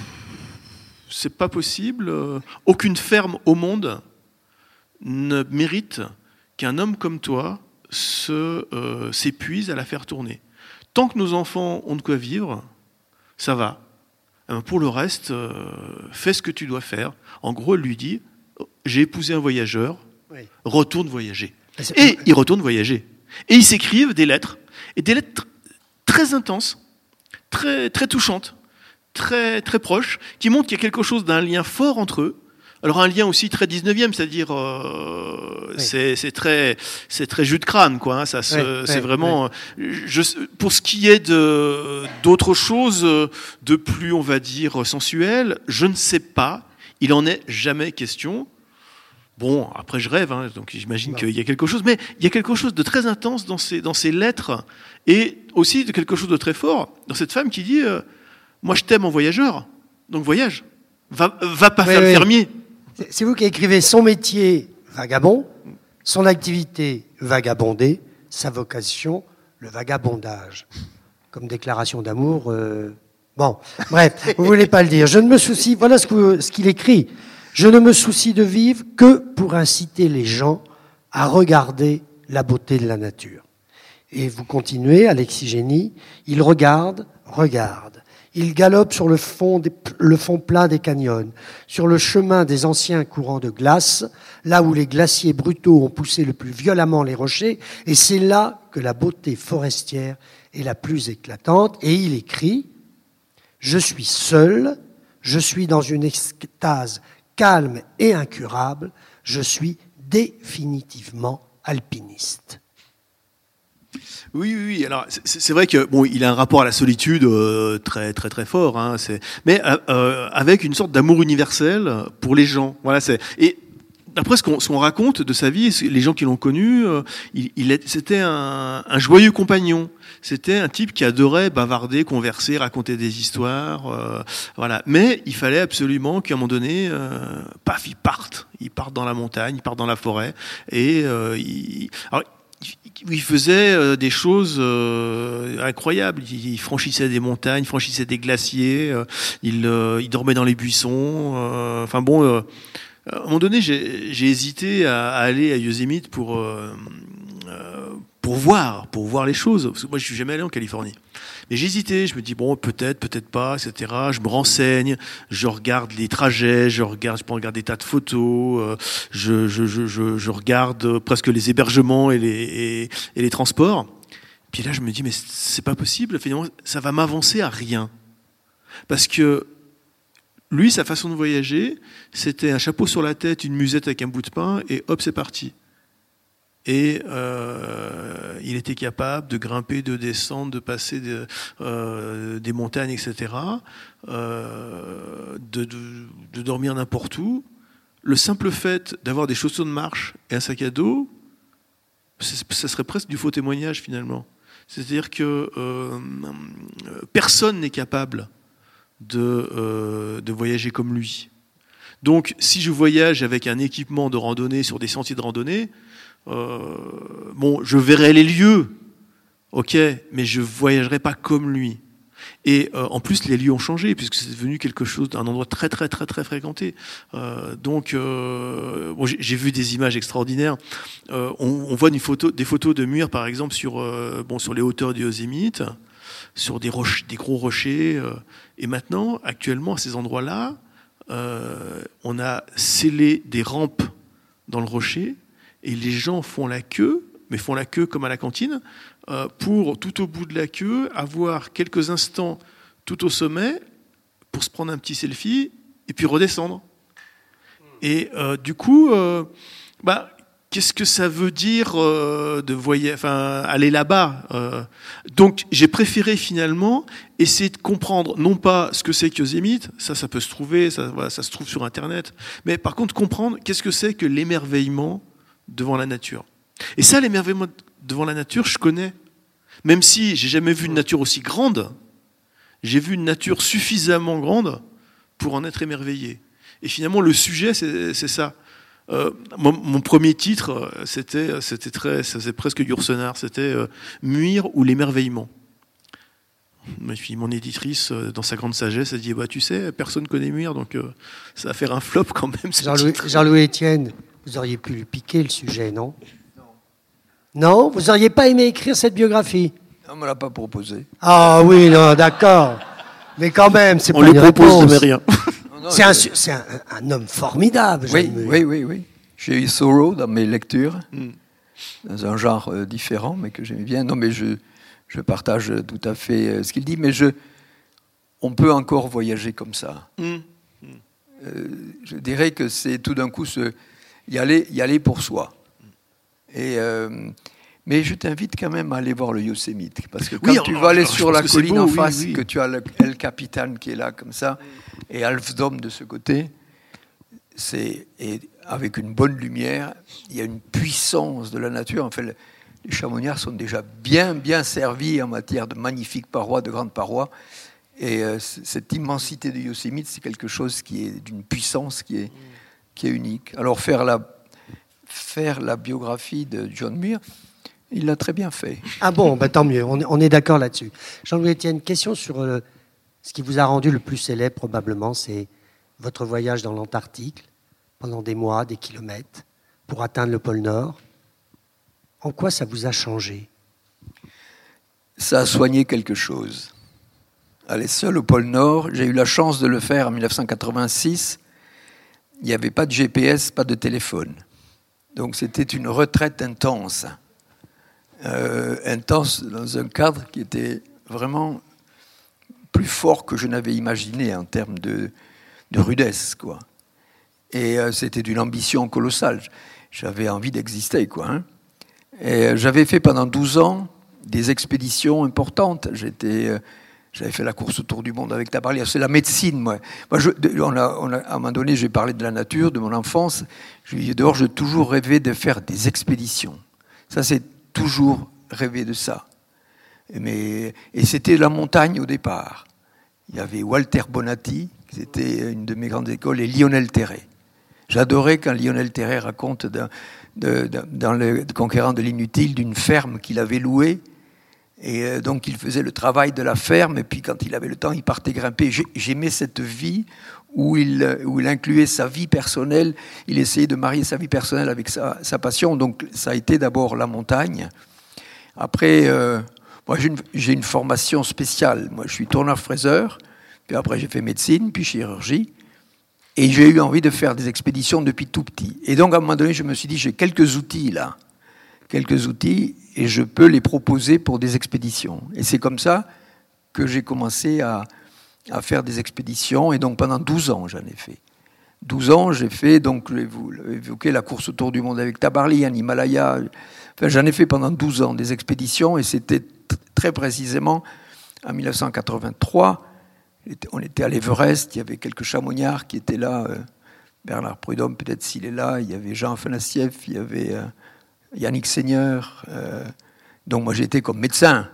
c'est pas possible, aucune ferme au monde ne mérite qu'un homme comme toi s'épuise à la faire tourner. Tant que nos enfants ont de quoi vivre, ça va. Euh, pour le reste, euh, fais ce que tu dois faire. En gros, elle lui dit J'ai épousé un voyageur, retourne voyager. Et il retourne voyager. Et ils s'écrivent des lettres, et des lettres très intenses, très, très touchantes, très, très proches, qui montrent qu'il y a quelque chose d'un lien fort entre eux. Alors un lien aussi très 19e, c'est-à-dire euh, c'est très c'est très jus de crâne quoi. Hein, ça c'est vraiment. Je, pour ce qui est de d'autres choses de plus on va dire sensuelles, je ne sais pas. Il en est jamais question. Bon, après je rêve, hein, donc j'imagine qu'il y a quelque chose, mais il y a quelque chose de très intense dans ces, dans ces lettres, et aussi de quelque chose de très fort dans cette femme qui dit euh, Moi je t'aime en voyageur, donc voyage, va, va pas faire le fermier. C'est vous qui écrivez son métier vagabond, son activité vagabondée, sa vocation le vagabondage. Comme déclaration d'amour. Euh, bon, bref, vous voulez pas le dire. Je ne me soucie, voilà ce qu'il écrit. Je ne me soucie de vivre que pour inciter les gens à regarder la beauté de la nature. Et vous continuez, Alexis Génie, il regarde, regarde. Il galope sur le fond, le fond plat des canyons, sur le chemin des anciens courants de glace, là où les glaciers brutaux ont poussé le plus violemment les rochers, et c'est là que la beauté forestière est la plus éclatante. Et il écrit, Je suis seul, je suis dans une extase calme et incurable, je suis définitivement alpiniste. Oui, oui, oui. Alors, c'est vrai que bon, il a un rapport à la solitude euh, très, très, très fort. Hein, mais euh, euh, avec une sorte d'amour universel pour les gens. Voilà. C'est et d'après ce qu'on raconte de sa vie, les gens qui l'ont connu, il, il c'était un, un, joyeux compagnon. C'était un type qui adorait bavarder, converser, raconter des histoires, euh, voilà. Mais il fallait absolument qu'à un moment donné, euh, paf, il parte. Il parte dans la montagne, il part dans la forêt, et euh, il, il faisait des choses incroyables. Il franchissait des montagnes, franchissait des glaciers, il, il dormait dans les buissons. Enfin bon, à un moment donné, j'ai hésité à, aller à Yosemite pour pour voir, pour voir les choses. Parce que moi, je suis jamais allé en Californie. Mais j'hésitais, je me dis, bon, peut-être, peut-être pas, etc. Je me renseigne, je regarde les trajets, je regarde, je peux regarder des tas de photos, euh, je, regarde presque les hébergements et les, et, les transports. Puis là, je me dis, mais c'est pas possible, finalement, ça va m'avancer à rien. Parce que lui, sa façon de voyager, c'était un chapeau sur la tête, une musette avec un bout de pain, et hop, c'est parti et euh, il était capable de grimper, de descendre, de passer euh, des montagnes, etc., euh, de, dormir n'importe où. Le simple fait d'avoir des chaussons de marche et un sac à dos, ça serait presque du faux témoignage finalement. C'est-à-dire que personne n'est capable de, de voyager comme lui. Donc si je voyage avec un équipement de randonnée sur des sentiers de randonnée, euh, bon, je verrai les lieux, ok, mais je voyagerai pas comme lui. Et euh, en plus, les lieux ont changé puisque c'est devenu quelque chose d'un endroit très très très très fréquenté. Euh, donc, j'ai vu des images extraordinaires. On, voit des photos de murs, par exemple, sur bon sur les hauteurs du Yosemite, sur des gros rochers. et maintenant, actuellement, à ces endroits-là, on a scellé des rampes dans le rocher et les gens font la queue, mais font la queue comme à la cantine, euh, pour tout au bout de la queue avoir quelques instants tout au sommet pour se prendre un petit selfie et puis redescendre. Et euh, du coup, euh, bah, qu'est-ce que ça veut dire de voyer, enfin, aller là-bas Donc, j'ai préféré finalement essayer de comprendre, non pas ce que c'est que Yosemite, ça, ça peut se trouver, ça, ça se trouve sur Internet, mais par contre comprendre qu'est-ce que c'est que l'émerveillement devant la nature. Et ça, l'émerveillement devant la nature, je connais. Même si j'ai jamais vu une nature aussi grande, j'ai vu une nature suffisamment grande pour en être émerveillé. Et finalement, le sujet, c'est ça. Euh, mon, premier titre, c'était, c'était très, faisait presque Yourcenar, c'était euh, Muir ou l'émerveillement. Mon éditrice, euh, dans sa grande sagesse, a dit bah, Tu sais, personne connaît Muir, donc ça va faire un flop quand même. Jean-Louis Etienne, vous auriez pu lui piquer le sujet, non? Non Vous n'auriez pas aimé écrire cette biographie? On ne me l'a pas proposé. Ah oui, non, d'accord. Mais quand même, c'est pas On lui propose, mais rien. C'est un, un, homme formidable. Oui, oui, oui, oui. J'ai eu Sorrow dans mes lectures, hmm. dans un genre euh, différent, mais que j'aimais bien. Non, mais je, je partage tout à fait euh, ce qu'il dit, mais je, on peut encore voyager comme ça. Hmm. je dirais que c'est tout d'un coup se, y, aller, y aller pour soi. Et, mais je t'invite quand même à aller voir le Yosemite. Parce que quand tu vas aller sur la colline en face, que tu as le El Capitan qui est là comme ça, et Alf Dome de ce côté, c'est avec une bonne lumière, il y a une puissance de la nature. En fait, les chamoniards sont déjà bien, bien servis en matière de magnifiques parois, de grandes parois. Et euh, cette immensité de Yosemite, c'est quelque chose qui est d'une puissance qui est, qui est unique. Alors faire la, faire la biographie de John Muir, il l'a très bien fait. Ah bon, bah tant mieux, on, est d'accord là-dessus. Jean-Louis Etienne, question sur euh, ce qui vous a rendu le plus célèbre probablement, c'est votre voyage dans l'Antarctique pendant des mois, des kilomètres, pour atteindre le pôle Nord. En quoi ça vous a changé? Ça a soigné quelque chose. Aller seul au pôle Nord, j'ai eu la chance de le faire en 1986. Il n'y avait pas de GPS, pas de téléphone. Donc c'était une retraite intense. Euh, intense dans un cadre qui était vraiment plus fort que je n'avais imaginé en termes de, rudesse. Quoi. Et euh, c'était d'une ambition colossale. J'avais envie d'exister. Quoi, hein. Et euh, j'avais fait pendant 12 ans des expéditions importantes. J'étais j'avais fait la course autour du monde avec Tabarly. C'est la médecine, moi. à un moment donné, j'ai parlé de la nature, de mon enfance. Je dit, dehors, j'ai toujours rêvé de faire des expéditions. Ça, c'est toujours rêvé de ça. Mais, et c'était la montagne au départ. Il y avait Walter Bonatti, qui était une de mes grandes écoles, et Lionel Terré. J'adorais quand Lionel Terré raconte dans le Conquérant de l'inutile d'une ferme qu'il avait louée et euh, donc il faisait le travail de la ferme, et puis quand il avait le temps, il partait grimper. J'aimais cette vie où il, euh, où il incluait sa vie personnelle, il essayait de marier sa vie personnelle avec sa, passion. Donc ça a été d'abord la montagne. Après, euh, moi j'ai une, une, formation spéciale. Moi je suis tourneur-fraiseur, puis après j'ai fait médecine, puis chirurgie. Et j'ai eu envie de faire des expéditions depuis tout petit. Et donc à un moment donné, je me suis dit, j'ai quelques outils là quelques outils et je peux les proposer pour des expéditions. Et c'est comme ça que j'ai commencé à, faire des expéditions. Et donc pendant 12 ans, j'en ai fait. 12 ans, j'ai fait, donc vous évoqué, la course autour du monde avec Tabarly, en Himalaya. Enfin, j'en ai fait pendant 12 ans des expéditions et c'était très précisément en 1983. On était à l'Everest, il y avait quelques chamoignards qui étaient là. Euh, Bernard Prudhomme, peut-être s'il est là. Il y avait Jean Afanassieff, il y avait euh, Yannick Seigneur. Euh, donc moi j'étais comme médecin.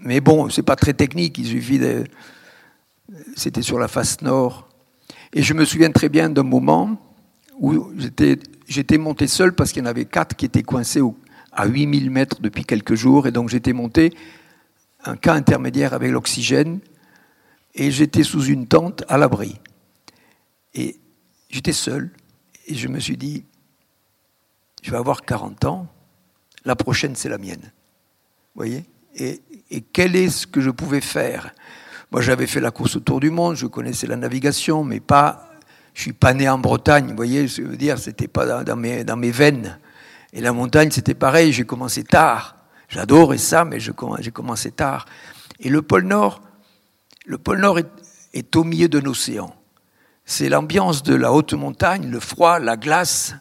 Mais bon, c'est pas très technique, il suffit de... C'était sur la face nord. Et je me souviens très bien d'un moment où j'étais monté seul parce qu'il y en avait quatre qui étaient coincés à 8000 mètres depuis quelques jours. Et donc j'étais monté un cas intermédiaire avec l'oxygène et j'étais sous une tente à l'abri. Et j'étais seul et je me suis dit, je vais avoir 40 ans, la prochaine c'est la mienne. Vous voyez? Et, quel est ce que je pouvais faire? Moi j'avais fait la course autour du monde, je connaissais la navigation, mais pas. Je suis pas né en Bretagne, vous voyez, je veux dire, c'était pas dans mes, dans mes veines. Et la montagne, c'était pareil, j'ai commencé tard. J'adorais ça, mais j'ai commencé tard. Et le pôle Nord, le pôle Nord est, est au milieu d'un océan. C'est l'ambiance de la haute montagne, le froid, la glace,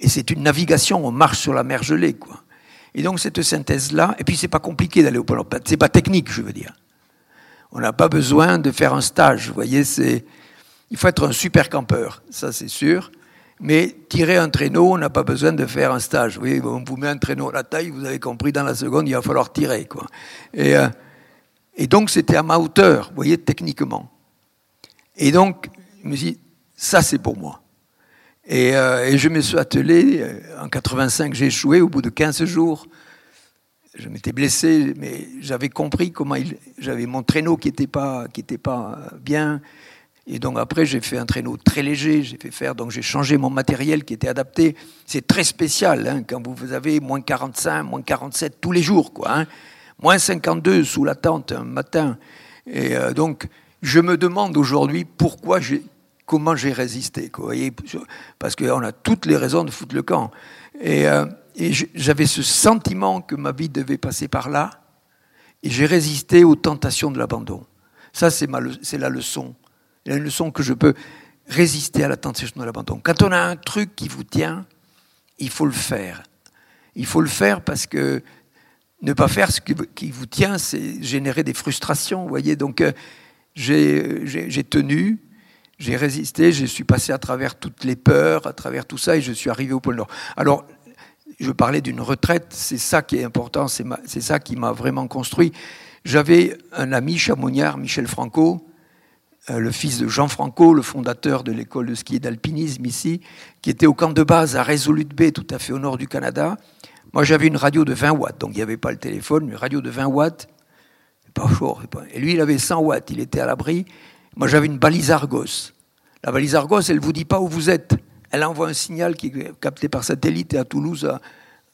et c'est une navigation, on marche sur la mer gelée, quoi. Et donc cette synthèse-là, et puis c'est pas compliqué d'aller au pôle c'est pas technique, je veux dire. On n'a pas besoin de faire un stage, vous voyez, c'est, il faut être un super campeur, ça c'est sûr. Mais tirer un traîneau, on n'a pas besoin de faire un stage. Vous voyez, on vous met un traîneau à la taille, vous avez compris, dans la seconde, il va falloir tirer, quoi. Et, euh, et donc c'était à ma hauteur, vous voyez, techniquement. Et donc, je me dis, ça c'est pour moi. Euh, et, je me suis attelé. Euh, en 85, j'ai échoué au bout de 15 jours. Je m'étais blessé, mais j'avais compris comment il, j'avais mon traîneau qui n'était pas, pas bien. Et donc après, j'ai fait un traîneau très léger. J'ai fait faire, donc j'ai changé mon matériel qui était adapté. C'est très spécial hein, quand vous avez moins 45, moins 47 tous les jours, quoi. Hein. Moins 52 sous la tente un matin. Et euh, donc, je me demande aujourd'hui pourquoi j'ai comment j'ai résisté. Quoi, Parce qu'on a toutes les raisons de foutre le camp. Et, euh, j'avais ce sentiment que ma vie devait passer par là, et j'ai résisté aux tentations de l'abandon. Ça, c'est la leçon. La leçon que je peux résister à la tentation de l'abandon. Quand on a un truc qui vous tient, il faut le faire. Il faut le faire parce que ne pas faire ce qui vous tient, c'est générer des frustrations, vous voyez. Donc, euh, j'ai tenu, j'ai résisté, je suis passé à travers toutes les peurs, à travers tout ça, et je suis arrivé au pôle Nord. Alors, je parlais d'une retraite, c'est ça qui est important, c'est ça qui m'a vraiment construit. J'avais un ami chamonnière, Michel Franco, euh, le fils de Jean Franco, le fondateur de l'école de ski et d'alpinisme ici, qui était au camp de base à Resolute Bay, tout à fait au nord du Canada. Moi, j'avais une radio de 20 watts, donc il n'y avait pas le téléphone, une radio de 20 watts, pas chaud. Et lui, il avait 100 watts, il était à l'abri. Moi, j'avais une balise Argos. La balise Argos, elle ne vous dit pas où vous êtes. Elle envoie un signal qui est capté par satellite à Toulouse,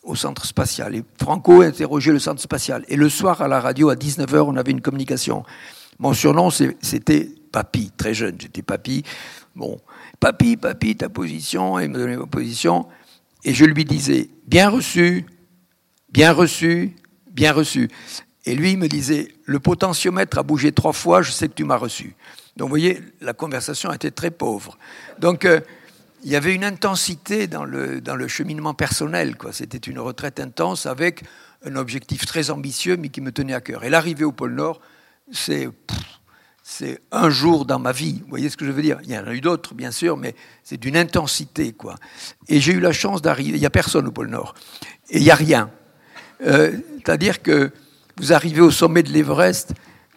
au centre spatial. Et Franco interrogeait le centre spatial. Et le soir, à la radio, à 19h, on avait une communication. Mon surnom, c'était Papy, très jeune, j'étais Papy. Bon, Papy, Papy, ta position, il me donnait ma position. Et je lui disais, bien reçu, bien reçu, bien reçu. Et lui, il me disait, le potentiomètre a bougé trois fois, je sais que tu m'as reçu. Donc, vous voyez, la conversation était très pauvre. Donc, euh, il y avait une intensité dans le, dans le cheminement personnel. C'était une retraite intense avec un objectif très ambitieux, mais qui me tenait à cœur. Et l'arrivée au pôle Nord, c'est c'est un jour dans ma vie. Vous voyez ce que je veux dire? Il y en a eu d'autres, bien sûr, mais c'est d'une intensité, quoi. Et j'ai eu la chance d'arriver. Il n'y a personne au pôle Nord. Et il n'y a rien. Euh, c'est-à-dire que vous arrivez au sommet de l'Everest,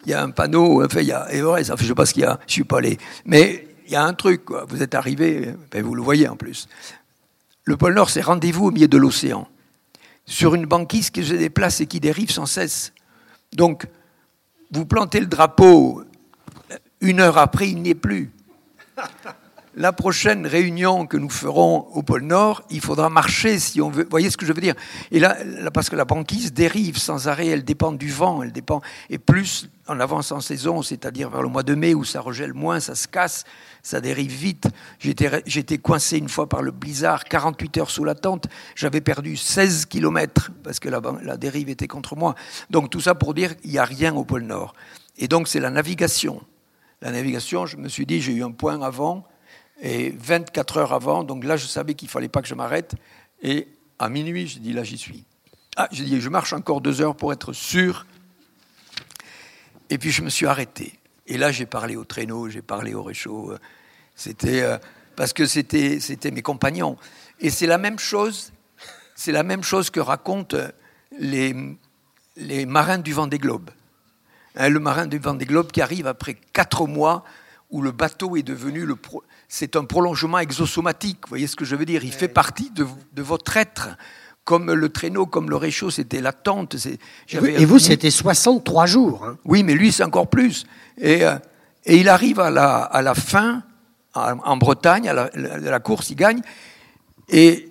il y a un panneau, enfin, il y a Everest, enfin, je ne sais pas ce qu'il y a, je suis pas allé. Mais il y a un truc. Vous êtes arrivé, vous le voyez en plus. Le pôle Nord, c'est rendez-vous au milieu de l'océan, sur une banquise qui se déplace et qui dérive sans cesse. Donc, vous plantez le drapeau, une heure après, il n'y est plus. La prochaine réunion que nous ferons au pôle Nord, il faudra marcher si on veut. Vous voyez ce que je veux dire? Et là, parce que la banquise dérive sans arrêt, elle dépend du vent, elle dépend. Et plus en avance en saison, c'est-à-dire vers le mois de mai où ça regèle moins, ça se casse, ça dérive vite. J'étais coincé une fois par le blizzard, 48 heures sous la tente. J'avais perdu 16 kilomètres parce que la, la, dérive était contre moi. Donc tout ça pour dire qu'il n'y a rien au pôle Nord. Et donc c'est la navigation. La navigation, je me suis dit, j'ai eu un point avant, et 24 heures avant, donc là je savais qu'il fallait pas que je m'arrête. Et à minuit, j'ai dit, là j'y suis. Ah, j'ai dit, je marche encore deux heures pour être sûr. Et puis je me suis arrêté. Et là, j'ai parlé au traîneau, j'ai parlé au réchaud. C'était euh, parce que c'était c'était mes compagnons. Et c'est la même chose. C'est la même chose que racontent les les marins du Vendée Globe. Hein, le marin du Vendée Globe qui arrive après quatre mois où le bateau est devenu le c'est un prolongement exosomatique. Vous voyez ce que je veux dire Il fait partie de, de votre être comme le traîneau, comme le réchaud, c'était la tente. Et vous, c'était 63 jours. Hein. Oui, mais lui, c'est encore plus. Et, euh, et, il arrive à la, à la fin, en, Bretagne, à la, la, course, il gagne, et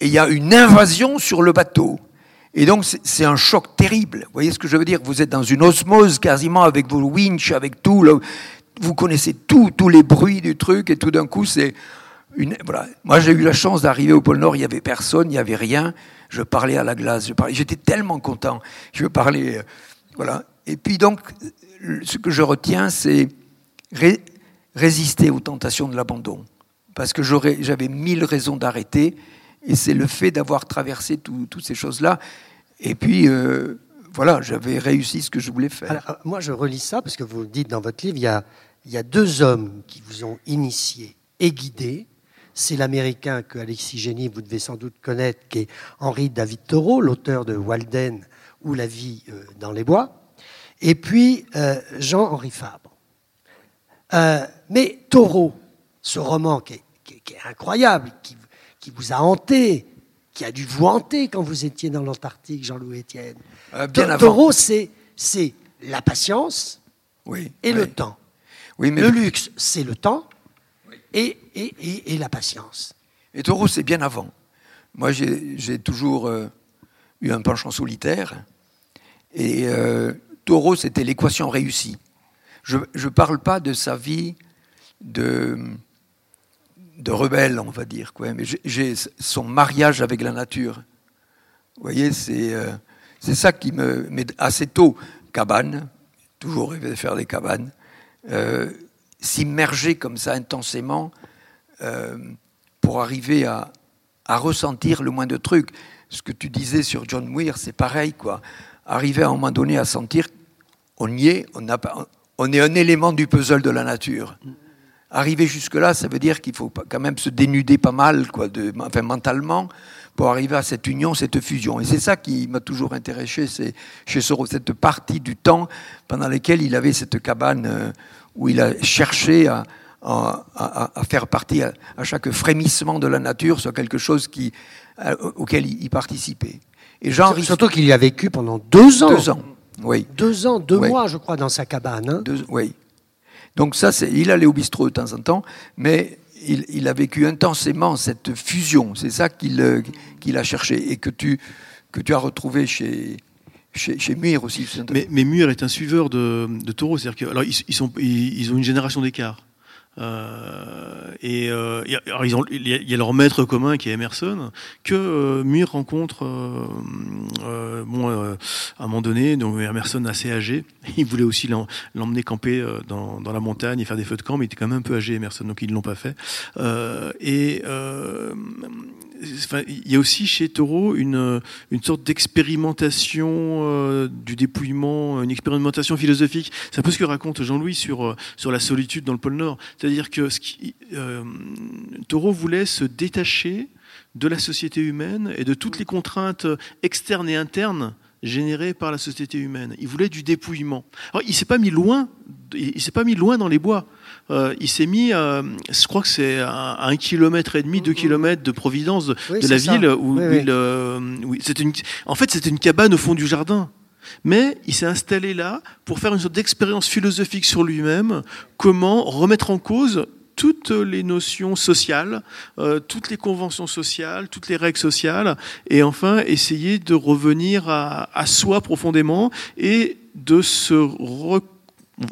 il y a une invasion sur le bateau. Et donc, c'est un choc terrible. Vous voyez ce que je veux dire? Vous êtes dans une osmose quasiment avec vos winches, avec tout. vous connaissez tout, tous les bruits du truc, et tout d'un coup, c'est voilà. Moi, j'ai eu la chance d'arriver au pôle Nord, il n'y avait personne, il n'y avait rien. Je parlais à la glace, j'étais tellement content. Je parlais, euh, voilà. Et puis donc, ce que je retiens, c'est résister aux tentations de l'abandon. Parce que j'avais mille raisons d'arrêter, et c'est le fait d'avoir traversé toutes ces choses-là. Et puis, euh, voilà, j'avais réussi ce que je voulais faire. Moi, je relis ça, parce que vous dites dans votre livre, il y a, il y a deux hommes qui vous ont initié et guidé c'est l'américain que Alexis Génie, vous devez sans doute connaître, qui est Henri David Thoreau, l'auteur de Walden ou La vie euh, dans les bois, et puis euh, Jean-Henri Fabre. Euh, mais Thoreau, ce roman qui est, incroyable, qui, vous a hanté, qui a dû vous hanter quand vous étiez dans l'Antarctique, Jean-Louis Etienne. Thoreau, c'est la patience et le temps. Oui, mais... Le luxe, c'est le temps et, et, et, la patience. Et Taureau, c'est bien avant. Moi, j'ai toujours euh, eu un penchant solitaire. Et euh, c'était l'équation réussie. Je ne parle pas de sa vie de, de rebelle, on va dire, quoi, mais j'ai son mariage avec la nature. Vous voyez, c'est euh, ça qui me met assez tôt. Cabane, toujours rêvé de faire des cabanes. S'immerger comme ça intensément euh, pour arriver à, ressentir le moins de trucs. Ce que tu disais sur John Muir, c'est pareil, quoi. Arriver à un moment donné à sentir, on y est, on, est un élément du puzzle de la nature. Arriver jusque-là, ça veut dire qu'il faut quand même se dénuder pas mal, quoi, de, enfin, mentalement, pour arriver à cette union, cette fusion. Et c'est ça qui m'a toujours intéressé chez Soro, cette partie du temps pendant laquelle il avait cette cabane euh, où il a cherché à, faire partie à, chaque frémissement de la nature sur quelque chose qui, euh, auquel il, participait. Et Jean Surtout qu'il y a vécu pendant deux ans. Deux ans, oui. Deux ans, deux mois, je crois, dans sa cabane. Hein. oui. Donc ça, c'est, il allait au bistrot de temps en temps, mais il, a vécu intensément cette fusion. C'est ça qu'il qu'il a cherché et que tu, que tu as retrouvé chez, chez, Muir aussi. Mais, Muir est un suiveur de, de taureaux. C'est-à-dire que, alors, ils, sont, ils, ont une génération d'écart. Euh, et euh, ils ont, il y a leur maître commun qui est Emerson, que euh, Muir rencontre bon, à un moment donné, donc Emerson assez âgé, il voulait aussi l'emmener camper dans, dans, la montagne et faire des feux de camp, mais il était quand même un peu âgé Emerson, donc ils ne l'ont pas fait. et il y a aussi chez Taureau une, une sorte d'expérimentation euh, du dépouillement, une expérimentation philosophique. C'est un peu ce que raconte Jean-Louis sur, euh, sur la solitude dans le pôle Nord. C'est-à-dire que ce euh, Taureau voulait se détacher de la société humaine et de toutes les contraintes externes et internes générées par la société humaine. Il voulait du dépouillement. Alors, il s'est pas mis loin, il s'est pas mis loin dans les bois. Euh, il s'est mis, euh, je crois que c'est à un kilomètre et demi, deux kilomètres de Providence de, la ville où, euh, une, en fait c'était une cabane au fond du jardin. Mais il s'est installé là pour faire une sorte d'expérience philosophique sur lui-même, comment remettre en cause toutes les notions sociales, toutes les conventions sociales, toutes les règles sociales, et enfin essayer de revenir à, à soi profondément et de se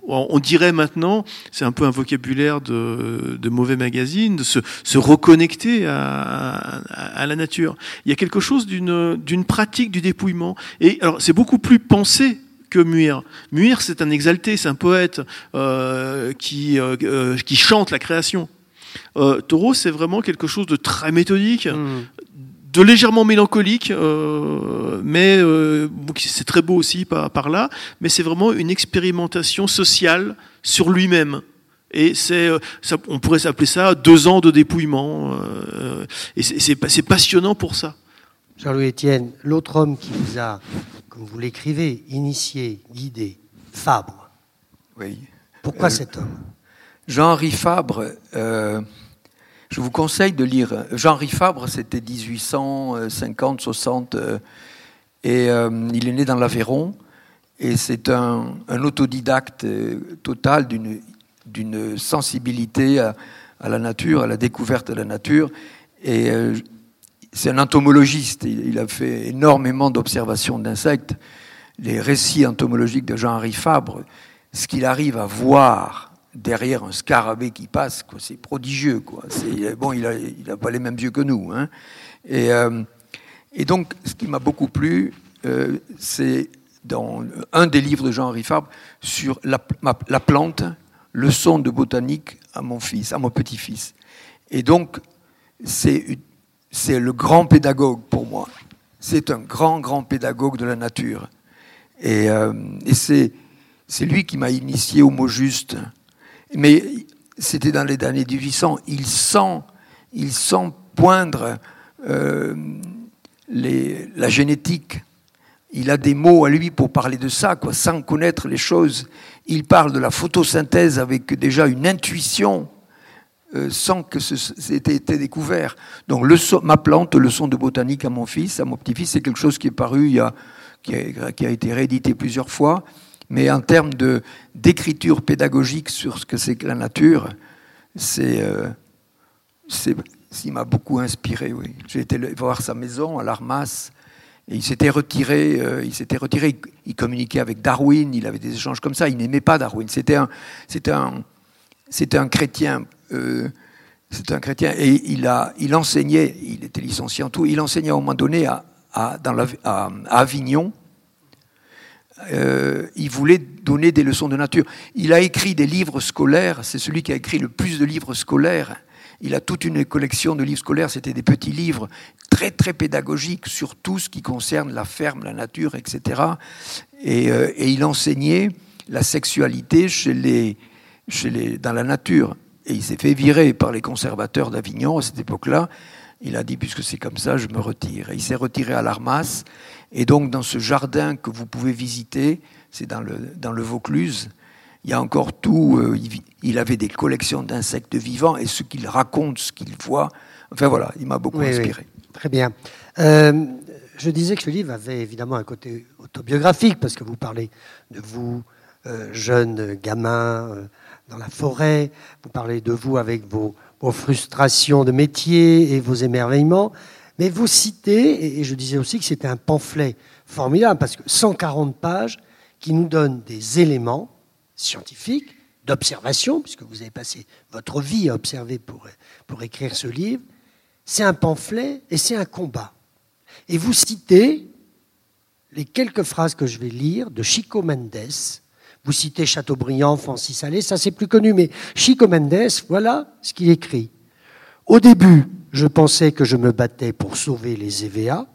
on dirait maintenant, c'est un peu un vocabulaire de, mauvais magazine, de se, reconnecter à, la nature. Il y a quelque chose d'une pratique du dépouillement. Et alors, c'est beaucoup plus pensé que Muir. Muir, c'est un exalté, c'est un poète euh, qui, euh, euh, qui chante la création. Taureau, c'est vraiment quelque chose de très méthodique, mmh de légèrement mélancolique, euh, mais euh, c'est très beau aussi par, par là, mais c'est vraiment une expérimentation sociale sur lui-même. Et c'est, euh, on pourrait s'appeler ça deux ans de dépouillement. et c'est passionnant pour ça. Jean-Louis Etienne, l'autre homme qui vous a, comme vous l'écrivez, initié, guidé, Fabre. Oui. Pourquoi cet homme? Jean-Henri Fabre, je vous conseille de lire. Jean-Henri Fabre, c'était 1850, 60, euh, et euh, il est né dans l'Aveyron. Et c'est un, autodidacte euh, total d'une sensibilité à, la nature, à la découverte de la nature. Et c'est un entomologiste. Il, a fait énormément d'observations d'insectes. Les récits entomologiques de Jean-Henri Fabre, ce qu'il arrive à voir derrière un scarabée qui passe, c'est prodigieux. Quoi. Bon, il n'a il pas les mêmes yeux que nous. Hein. Et, euh, donc, ce qui m'a beaucoup plu, euh, c'est dans un des livres de Jean-Henri Fabre sur la, la, plante, leçon de botanique à mon fils, à mon petit-fils. Et donc, c'est le grand pédagogue pour moi. C'est un grand, grand pédagogue de la nature. Et, euh, c'est lui qui m'a initié au mot juste. Mais c'était dans les années 1800. Il sent, il sent poindre euh, la génétique. Il a des mots à lui pour parler de ça, quoi, sans connaître les choses. Il parle de la photosynthèse avec déjà une intuition, euh, sans que c'était été découvert. Donc, le ma plante, leçon de botanique à mon fils, à mon petit-fils, c'est quelque chose qui est paru a, qui a, été réédité plusieurs fois. Mais en termes d'écriture pédagogique sur ce que c'est que la nature, c'est, euh, il m'a beaucoup inspiré. J'ai été voir sa maison à l'Armas. Et il s'était retiré, euh, il s'était retiré, il, communiquait avec Darwin, il avait des échanges comme ça, il n'aimait pas Darwin. C'était un, un, c'était un chrétien, euh, c'était un chrétien, et il enseignait, il était licencié en tout, il enseignait à un moment donné à Avignon, euh, il voulait donner des leçons de nature. Il a écrit des livres scolaires, c'est celui qui a écrit le plus de livres scolaires. Il a toute une collection de livres scolaires, c'était des petits livres très très pédagogiques sur tout ce qui concerne la ferme, la nature, etc. Et, euh, et il enseignait la sexualité chez les, chez les, dans la nature. Et il s'est fait virer par les conservateurs d'Avignon à cette époque-là. Il a dit, puisque c'est comme ça, je me retire. Et il s'est retiré à l'Armas. Et donc, dans ce jardin que vous pouvez visiter, c'est dans le, dans le Vaucluse, il y a encore tout. Euh, il, avait des collections d'insectes vivants et ce qu'il raconte, ce qu'il voit. Enfin voilà, il m'a beaucoup inspiré. Très bien. Euh, je disais que ce livre avait évidemment un côté autobiographique parce que vous parlez de vous, euh, jeune gamin dans la forêt, vous parlez de vous avec vos, frustrations de métier et vos émerveillements. Mais vous citez, et je disais aussi que c'était un pamphlet formidable, parce que 140 pages qui nous donnent des éléments scientifiques, d'observation, puisque vous avez passé votre vie à observer pour, pour écrire ce livre. C'est un pamphlet et c'est un combat. Et vous citez les quelques phrases que je vais lire de Chico Mendes. Vous citez Chateaubriand, Francis Allais, ça c'est plus connu, mais Chico Mendes, voilà ce qu'il écrit. Au début, je pensais que je me battais pour sauver les EVA,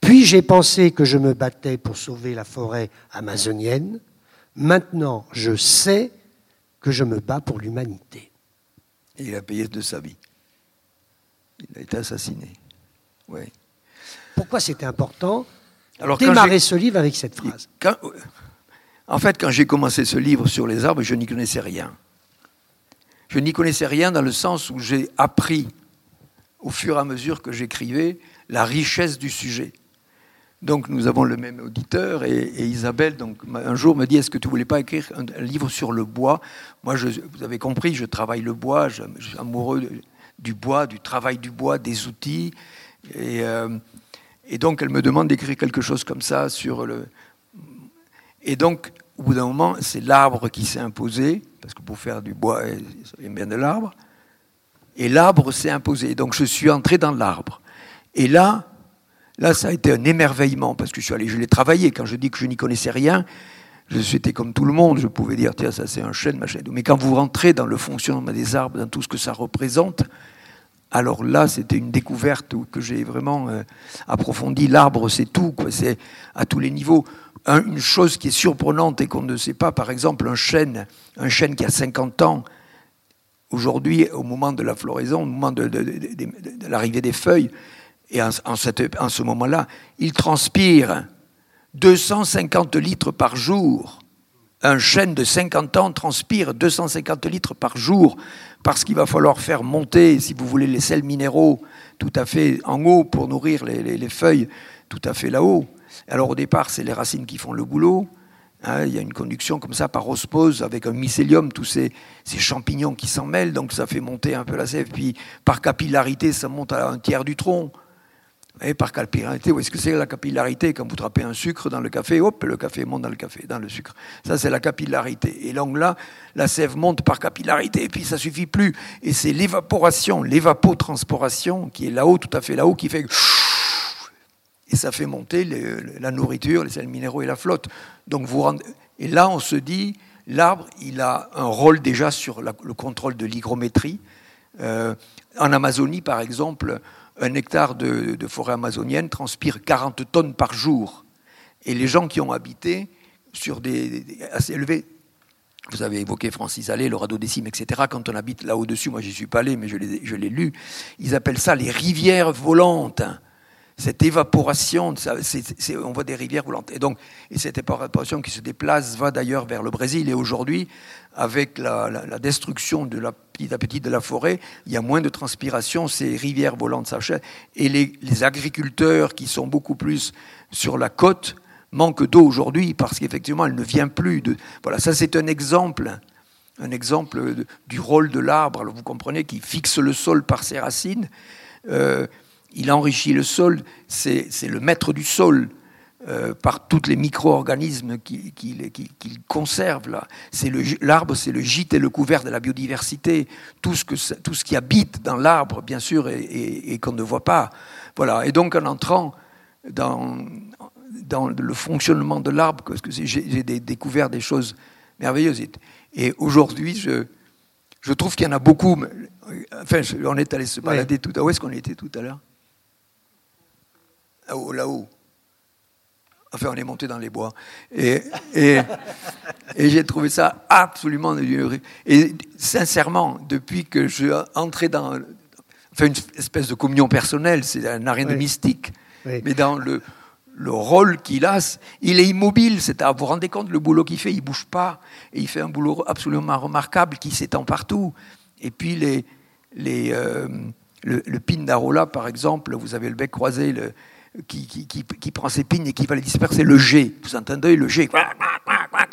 puis j'ai pensé que je me battais pour sauver la forêt amazonienne, maintenant je sais que je me bats pour l'humanité. Et il a payé de sa vie. Il a été assassiné. Oui. Pourquoi c'était important Alors, démarrer ce livre avec cette phrase? En fait, quand j'ai commencé ce livre sur les arbres, je n'y connaissais rien. Je n'y connaissais rien dans le sens où j'ai appris au fur et à mesure que j'écrivais la richesse du sujet. Donc nous avons le même auditeur et, Isabelle donc un jour me dit est-ce que tu voulais pas écrire un, livre sur le bois? Moi vous avez compris je travaille le bois je, suis amoureux du bois du travail du bois des outils et, euh, et donc elle me demande d'écrire quelque chose comme ça sur le et donc au bout d'un moment c'est l'arbre qui s'est imposé parce que pour faire du bois, il y a bien de l'arbre. Et l'arbre s'est imposé. Donc je suis entré dans l'arbre. Et là, là, ça a été un émerveillement, parce que je suis allé, je l'ai travaillé. Quand je dis que je n'y connaissais rien, je suis comme tout le monde, je pouvais dire, tiens, ça c'est un chêne, machin. Mais quand vous rentrez dans le fonctionnement des arbres, dans tout ce que ça représente, alors là, c'était une découverte que j'ai vraiment euh, approfondie. L'arbre, c'est tout, c'est à tous les niveaux une chose qui est surprenante et qu'on ne sait pas, par exemple, un chêne, un chêne qui a 50 ans, aujourd'hui, au moment de la floraison, au moment de, l'arrivée des feuilles, et en, en ce moment-là, il transpire 250 litres par jour. Un chêne de 50 ans transpire 250 litres par jour parce qu'il va falloir faire monter, si vous voulez, les sels minéraux tout à fait en haut pour nourrir les feuilles tout à fait là-haut. Alors au départ, c'est les racines qui font le boulot. Hein, il y a une conduction comme ça par osmose avec un mycélium, tous ces, champignons qui s'en mêlent, donc ça fait monter un peu la sève. Puis par capillarité, ça monte à un tiers du tronc. Et par capillarité, où est-ce que c'est la capillarité? Quand vous trapez un sucre dans le café, hop, le café monte dans le café, dans le sucre. Ça, c'est la capillarité. Et donc là, la sève monte par capillarité, et puis ça suffit plus. Et c'est l'évaporation, l'évapotranspiration, qui est là-haut, tout à fait là-haut, qui fait et ça fait monter la nourriture, les sels minéraux et la flotte. Donc vous Et là, on se dit, l'arbre, il a un rôle déjà sur le contrôle de l'hygrométrie. Euh, en Amazonie, par exemple, un hectare de, forêt amazonienne transpire 40 tonnes par jour. Et les gens qui ont habité sur des, assez élevés, vous avez évoqué Francis Allais, le radeau décime, etc. Quand on habite là au-dessus, moi j'y suis pas allé, mais je l'ai lu, ils appellent ça les rivières volantes cette évaporation, on voit des rivières volantes. Et donc, et cette évaporation qui se déplace va d'ailleurs vers le Brésil. Et aujourd'hui, avec la, destruction de la petit à petit de la forêt, il y a moins de transpiration, ces rivières volantes s'achètent. Et les, agriculteurs qui sont beaucoup plus sur la côte manquent d'eau aujourd'hui parce qu'effectivement, elle ne vient plus. Voilà, ça c'est un exemple un exemple du rôle de l'arbre, vous comprenez, qui fixe le sol par ses racines. Euh, il enrichit le sol, c'est le maître du sol. Euh, par tous les micro-organismes qu'il conserve. L'arbre, c'est le gîte et le couvert de la biodiversité. Tout ce, que, tout ce qui habite dans l'arbre, bien sûr, et, qu'on ne voit pas. Voilà. Et donc, en entrant dans, dans le fonctionnement de l'arbre, parce que j'ai découvert des choses merveilleuses. Et aujourd'hui, je, je trouve qu'il y en a beaucoup. Enfin, on est allé se balader tout à l'heure. Où est-ce qu'on était tout à l'heure? Là-haut, là-haut. Enfin, on est monté dans les bois. Et, et, et j'ai trouvé ça absolument. Et sincèrement, depuis que je suis entré dans enfin, une espèce de communion personnelle, c'est un rien de mystique, mais dans le, le rôle qu'il a, il est immobile. C'est vous vous rendez compte le boulot qu'il fait, il bouge pas, et il fait un boulot absolument remarquable qui s'étend partout. Et puis les, les, euh, le, le pin d'Arola, par exemple, vous avez le bec croisé le, qui, qui, qui, qui, prend ses pins et qui va les disperser. Le G, vous entendez le G,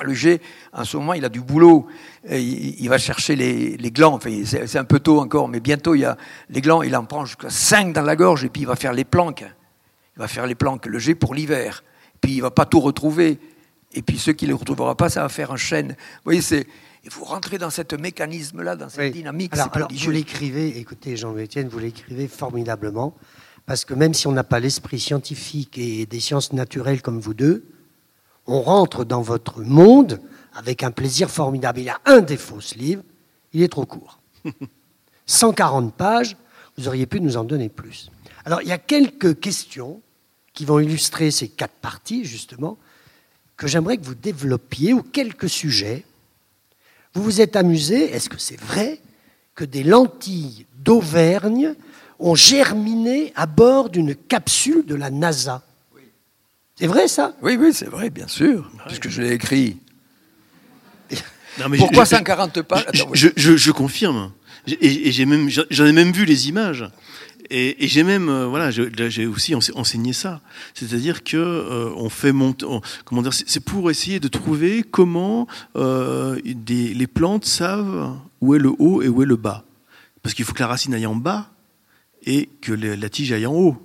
le G. En ce moment, il a du boulot. Il, il, va chercher les, les glands. Enfin, c'est un peu tôt encore, mais bientôt il y a les glands. Il en prend jusqu'à 5 dans la gorge et puis il va faire les planques va faire les planques, le G pour l'hiver. Puis il va pas tout retrouver. Et puis ceux qui ne le retrouvera pas, ça va faire un chêne. Vous voyez, c'est et vous rentrez dans ce mécanisme-là, dans cette dynamique. Alors, alors vous l'écrivez, écoutez Jean-Étienne, vous l'écrivez formidablement, parce que même si on n'a pas l'esprit scientifique et des sciences naturelles comme vous deux, on rentre dans votre monde avec un plaisir formidable. Il y a un défaut, ce livre, il est trop court. 140 pages, vous auriez pu nous en donner plus. Alors, il y a quelques questions qui vont illustrer ces quatre parties, justement, que j'aimerais que vous développiez, ou quelques sujets. Vous vous êtes amusé, est-ce que c'est vrai, que des lentilles d'Auvergne ont germiné à bord d'une capsule de la NASA C'est vrai ça? Oui, oui, c'est vrai, bien sûr, puisque je l'ai écrit. Pourquoi 140 pages? Je, je, confirme. Et, j'en ai même vu les images. Et, j'ai même, euh, voilà, j'ai aussi enseigné ça. C'est-à-dire que euh, on fait monter, comment dire, c'est pour essayer de trouver comment euh, des, les plantes savent où est le haut et où est le bas. Parce qu'il faut que la racine aille en bas et que la tige aille en haut.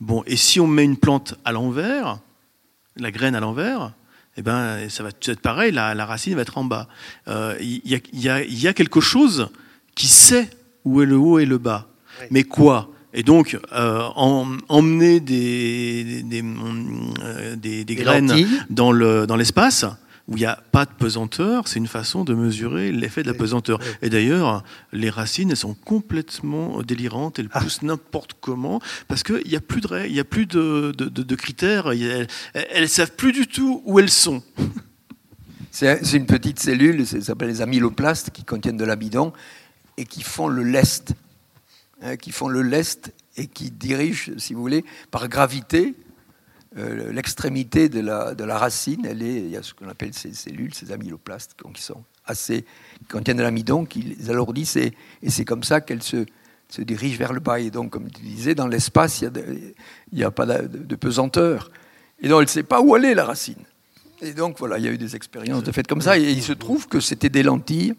Bon, et si on met une plante à l'envers, la graine à l'envers, eh ben, ça va être pareil, la, la racine va être en bas. Il y, y, y, a quelque chose qui sait où est le haut et le bas. Mais quoi? Et donc, euh, emmener des, des, euh, des, des graines dans l'espace, dans où il n'y a pas de pesanteur, c'est une façon de mesurer l'effet de la pesanteur. Et d'ailleurs, les racines, elles sont complètement délirantes, elles ah. poussent n'importe comment, parce qu'il n'y a plus de, il y a plus de, de, de, critères, elles ne savent plus du tout où elles sont. C'est une petite cellule, ça s'appelle les amyloplastes, qui contiennent de l'amidon et qui font le lest Hein, qui font le lest et qui dirigent, si vous voulez, par gravité, euh, l'extrémité de la, de la racine. Elle est, il y a ce qu'on appelle ces cellules, ces amyloplastes, qui sont assez, qui contiennent de l'amidon, qui les alourdissent, et, c'est comme ça qu'elles se, se dirigent vers le bas. Et donc, comme tu disais, dans l'espace, il n'y a, pas de, pesanteur. Et donc, elle ne sait pas où aller, la racine. Et donc, voilà, il y a eu des expériences de fait comme ça. Et il se trouve que c'était des lentilles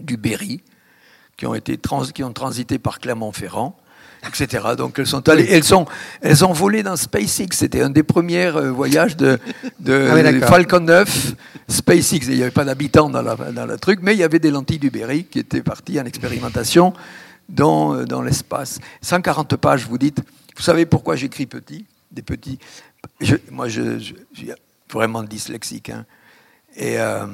du Berry, qui ont, été qui ont transité par Clermont-Ferrand, etc. Donc elles sont allées, elles sont, elles ont volé dans SpaceX. C'était un des premiers euh, voyages de, de ah Falcon 9, SpaceX. il n'y avait pas d'habitants dans, dans, le truc, mais il y avait des lentilles du Berry qui étaient parties en expérimentation dans, euh, dans l'espace. 140 pages, vous dites. Vous savez pourquoi j'écris petit Des petits? moi, je, je, suis vraiment dyslexique. Hein. Et. Euh,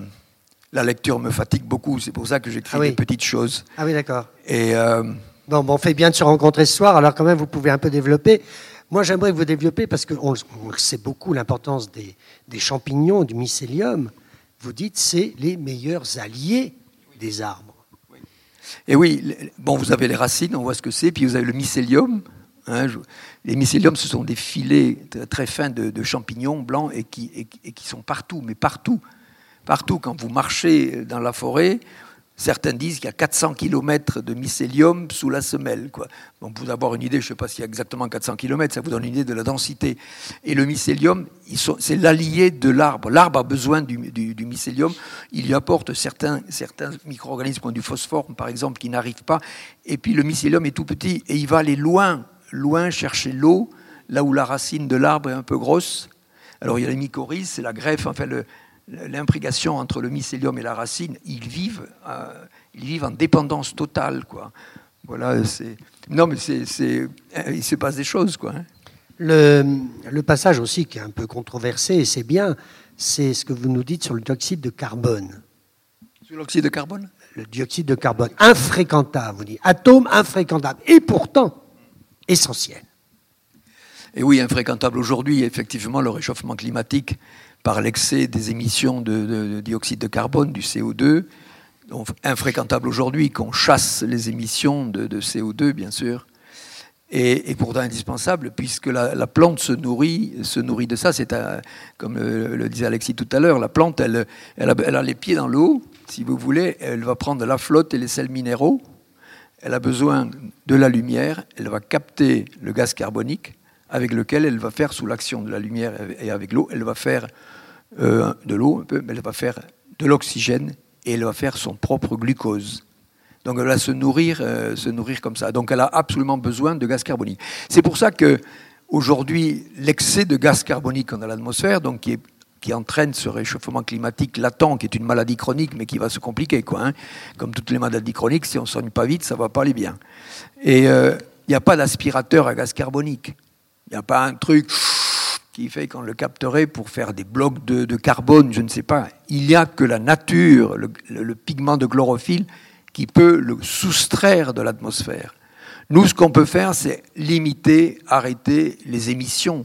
la lecture me fatigue beaucoup. C'est pour ça que j'écris ah des petites choses. Ah oui, d'accord. Et euh, bon, on fait bien de se rencontrer ce soir. Alors quand même, vous pouvez un peu développer. Moi, j'aimerais que vous développiez parce qu'on sait beaucoup l'importance des, champignons, du mycélium. Vous dites c'est les meilleurs alliés des arbres. Et oui, bon, vous avez les racines, on voit ce que c'est, puis vous avez le mycélium. Hein, les mycéliums, ce sont des filets très fins de, champignons blancs et qui, et qui, sont partout, mais partout Partout, quand vous marchez dans la forêt, certains disent qu'il y a 400 km de mycélium sous la semelle. Quoi. Donc, pour avoir une idée, je ne sais pas s'il y a exactement 400 km, ça vous donne une idée de la densité. Et le mycélium, c'est l'allié de l'arbre. L'arbre a besoin du, mycélium. Il y apporte certains, certains micro-organismes comme du phosphore, par exemple, qui n'arrivent pas. Et puis, le mycélium est tout petit et il va aller loin, loin chercher l'eau, là où la racine de l'arbre est un peu grosse. Alors, il y a les mycorhizes, c'est la greffe, enfin, le, l'imprégnation entre le mycélium et la racine, ils vivent, euh, ils vivent en dépendance totale, quoi. Voilà, c'est. Non, mais c'est, euh, il se passe des choses, quoi. Hein. Le, passage aussi qui est un peu controversé, et c'est bien, c'est ce que vous nous dites sur le dioxyde de carbone. Sur l'oxyde de carbone? Le dioxyde de carbone, infréquentable, vous dites, atome infréquentable, et pourtant essentiel. Et oui, infréquentable aujourd'hui, effectivement, le réchauffement climatique par l'excès des émissions de, dioxyde de carbone, du CO2, donc infréquentable aujourd'hui, qu'on chasse les émissions de, CO2, bien sûr, et, pourtant indispensable, puisque la, plante se nourrit, de ça. C'est comme le, disait Alexis tout à l'heure, la plante, elle, elle, a, elle, a, les pieds dans l'eau, si vous voulez, elle va prendre la flotte et les sels minéraux, elle a besoin de la lumière, elle va capter le gaz carbonique, avec lequel elle va faire, sous l'action de la lumière et avec l'eau, elle va faire euh, de l'eau un peu, mais elle va faire de l'oxygène et elle va faire son propre glucose. Donc elle va se nourrir, euh, se nourrir comme ça. Donc elle a absolument besoin de gaz carbonique. C'est pour ça que aujourd'hui, l'excès de gaz carbonique dans l'atmosphère, donc qui, entraîne ce réchauffement climatique latent, qui est une maladie chronique, mais qui va se compliquer, quoi. Hein. Comme toutes les maladies chroniques, si on ne soigne pas vite, ça ne va pas aller bien. Et euh, il n'y a pas d'aspirateur à gaz carbonique. Il n'y a pas un truc qui fait qu'on le capterait pour faire des blocs de, carbone, je ne sais pas. Il n'y a que la nature, le, pigment de chlorophylle, qui peut le soustraire de l'atmosphère. Nous, ce qu'on peut faire, c'est limiter, arrêter les émissions.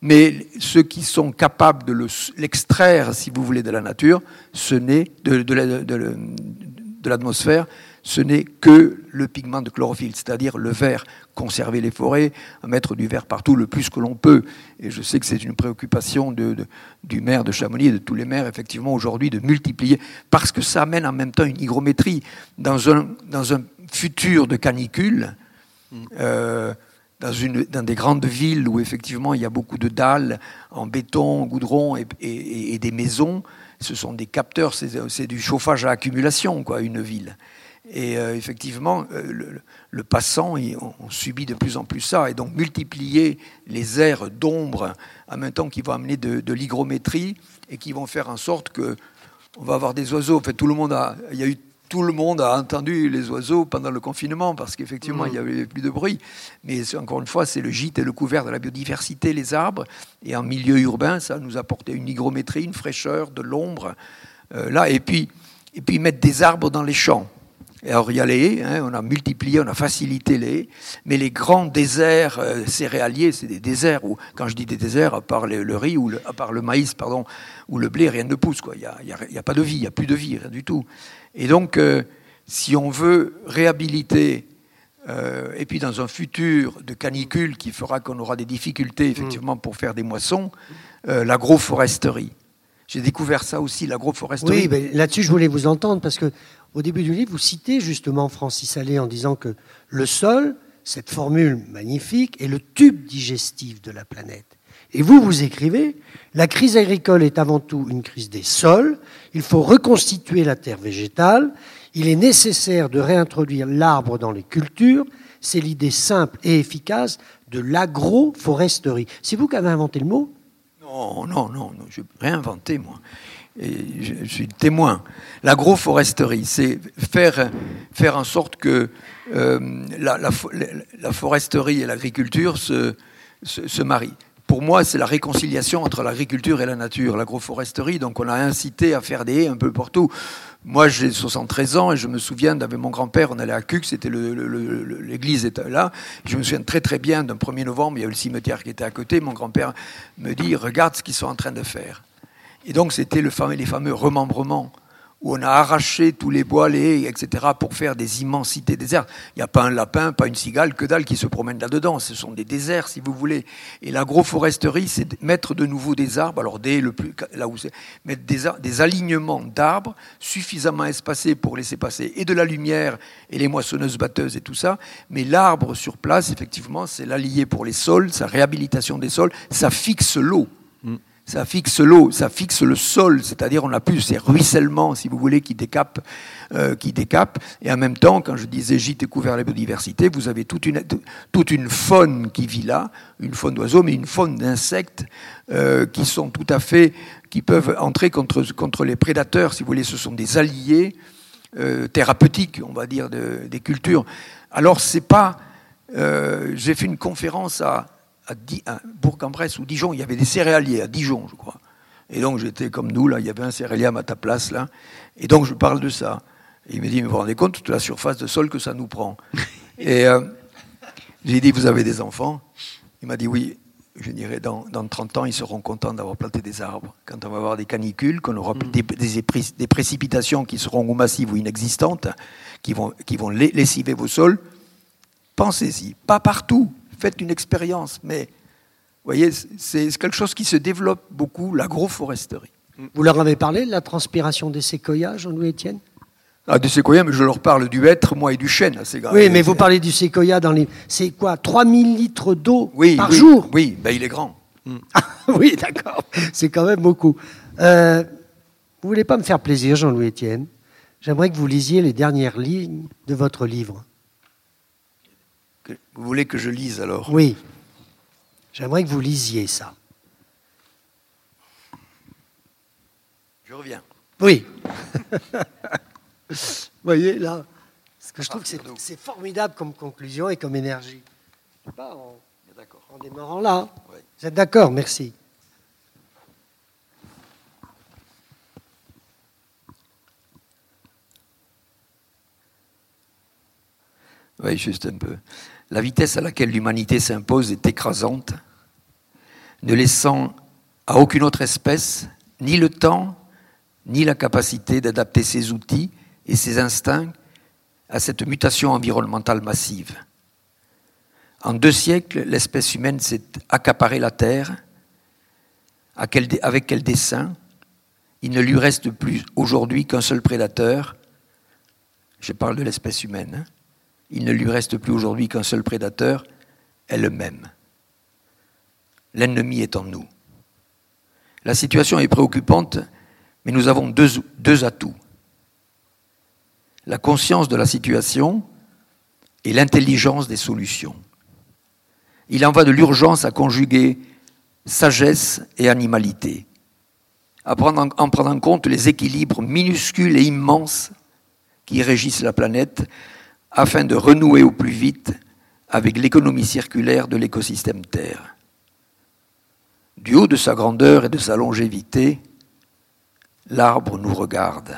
Mais ceux qui sont capables de l'extraire, si vous voulez, de la nature, ce n'est de, de l'atmosphère, ce n'est que le pigment de chlorophylle, c'est-à-dire le vert. Conserver les forêts, mettre du vert partout le plus que l'on peut. Et je sais que c'est une préoccupation du maire de Chamonix et de tous les maires, effectivement, aujourd'hui, de multiplier, parce que ça amène en même temps une hygrométrie. Dans un, dans un futur de canicule, euh, dans, une, dans, des grandes villes où effectivement il y a beaucoup de dalles en béton, en goudron et, et des maisons, ce sont des capteurs, c'est du chauffage à accumulation, quoi, une ville. Et euh, effectivement, euh, le, passant, on, subit de plus en plus ça. Et donc, multiplier les aires d'ombre en même temps qui vont amener de, l'hygrométrie et qui vont faire en sorte que on va avoir des oiseaux. En fait, tout le monde a, il y a eu tout le monde a entendu les oiseaux pendant le confinement parce qu'effectivement, il n'y avait plus de bruit. Mais encore une fois, c'est le gîte et le couvert de la biodiversité, les arbres. Et en milieu urbain, ça nous apportait une hygrométrie, une fraîcheur, de l'ombre. Euh, là, et puis, et puis mettre des arbres dans les champs. Alors il y a les hein, on a multiplié, on a facilité les mais les grands déserts euh, céréaliers, c'est des déserts où, quand je dis des déserts, à part le, riz ou à part le maïs, pardon, ou le blé, rien ne pousse. Quoi. Il n'y a, a, a, pas de vie, il n'y a plus de vie, rien du tout. Et donc, euh, si on veut réhabiliter, euh, et puis dans un futur de canicule qui fera qu'on aura des difficultés effectivement pour faire des moissons, l'agroforesterie. J'ai découvert ça aussi, l'agroforesterie. Oui, là-dessus, je voulais vous entendre parce que au début du livre, vous citez justement Francis Allais en disant que le sol, cette formule magnifique, est le tube digestif de la planète. Et vous, vous écrivez, la crise agricole est avant tout une crise des sols, il faut reconstituer la terre végétale, il est nécessaire de réintroduire l'arbre dans les cultures, c'est l'idée simple et efficace de l'agroforesterie. C'est vous qui avez inventé le mot? Non, non, non, non je n'ai rien moi et je, suis témoin. L'agroforesterie, c'est faire, faire en sorte que euh, la, foresterie et l'agriculture se, se, marient. Pour moi, c'est la réconciliation entre l'agriculture et la nature, l'agroforesterie. Donc, on a incité à faire des haies un peu partout. Moi, j'ai 73 ans et je me souviens d'avec mon grand-père, on allait à Cuc, c'était l'église était là. Je me souviens très très bien d'un 1er novembre, il y avait le cimetière qui était à côté. Mon grand-père me dit Regarde ce qu'ils sont en train de faire. Et donc, c'était les fameux remembrements où on a arraché tous les bois, les etc., pour faire des immensités désertes. Il n'y a pas un lapin, pas une cigale, que dalle qui se promène là-dedans. Ce sont des déserts, si vous voulez. Et l'agroforesterie, c'est mettre de nouveau des arbres, alors dès le plus, là où mettre des, des alignements d'arbres suffisamment espacés pour laisser passer et de la lumière et les moissonneuses batteuses et tout ça. Mais l'arbre sur place, effectivement, c'est l'allié pour les sols, sa réhabilitation des sols, ça fixe l'eau ça fixe l'eau, ça fixe le sol, c'est-à-dire on n'a plus ces ruissellements, si vous voulez, qui décapent, euh, qui décapent. Et en même temps, quand je disais gîte et couvert la biodiversité, vous avez toute une, toute une faune qui vit là, une faune d'oiseaux, mais une faune d'insectes euh, qui sont tout à fait, qui peuvent entrer contre, contre les prédateurs, si vous voulez, ce sont des alliés euh, thérapeutiques, on va dire, de, des cultures. Alors c'est pas, j'ai fait une conférence à à, Bourg-en-Bresse ou Dijon, il y avait des céréaliers à Dijon, je crois. Et donc j'étais comme nous, là, il y avait un céréalier à ta place, là. Et donc je parle de ça. Et il me dit, mais vous vous rendez compte toute la surface de sol que ça nous prend? Et euh, j'ai dit, vous avez des enfants? Il m'a dit, oui. Je dirais, dans, dans 30 ans, ils seront contents d'avoir planté des arbres. Quand on va avoir des canicules, qu'on aura mm. des, des, précipitations qui seront ou massives ou inexistantes, qui vont, qui vont lessiver vos sols, pensez-y. Pas partout, faites une expérience, mais vous voyez, c'est quelque chose qui se développe beaucoup, l'agroforesterie. Vous leur avez parlé de la transpiration des séquoias, Jean-Louis Etienne ah, des séquoias, mais je leur parle du hêtre, moi, et du chêne. Oui, mais vous parlez du séquoia dans les. C'est quoi 3000 litres d'eau par oui, jour? Oui, ben, il est grand. oui, d'accord. C'est quand même beaucoup. Euh, vous voulez pas me faire plaisir, Jean-Louis Etienne J'aimerais que vous lisiez les dernières lignes de votre livre. Vous voulez que je lise alors Oui. J'aimerais que vous lisiez ça. Je reviens. Oui. vous voyez là Parce que je trouve que c'est formidable comme conclusion et comme énergie. Pas en, en démarrant là. Vous êtes d'accord Merci. Oui, juste un peu. La vitesse à laquelle l'humanité s'impose est écrasante, ne laissant à aucune autre espèce ni le temps, ni la capacité d'adapter ses outils et ses instincts à cette mutation environnementale massive. En deux siècles, l'espèce humaine s'est accaparée la Terre. Avec quel dessein Il ne lui reste plus aujourd'hui qu'un seul prédateur. Je parle de l'espèce humaine. Il ne lui reste plus aujourd'hui qu'un seul prédateur, elle-même. L'ennemi est en nous. La situation est préoccupante, mais nous avons deux, atouts. La conscience de la situation et l'intelligence des solutions. Il en va de l'urgence à conjuguer sagesse et animalité, à en, en prendre en compte les équilibres minuscules et immenses qui régissent la planète afin de renouer au plus vite avec l'économie circulaire de l'écosystème Terre. Du haut de sa grandeur et de sa longévité, l'arbre nous regarde,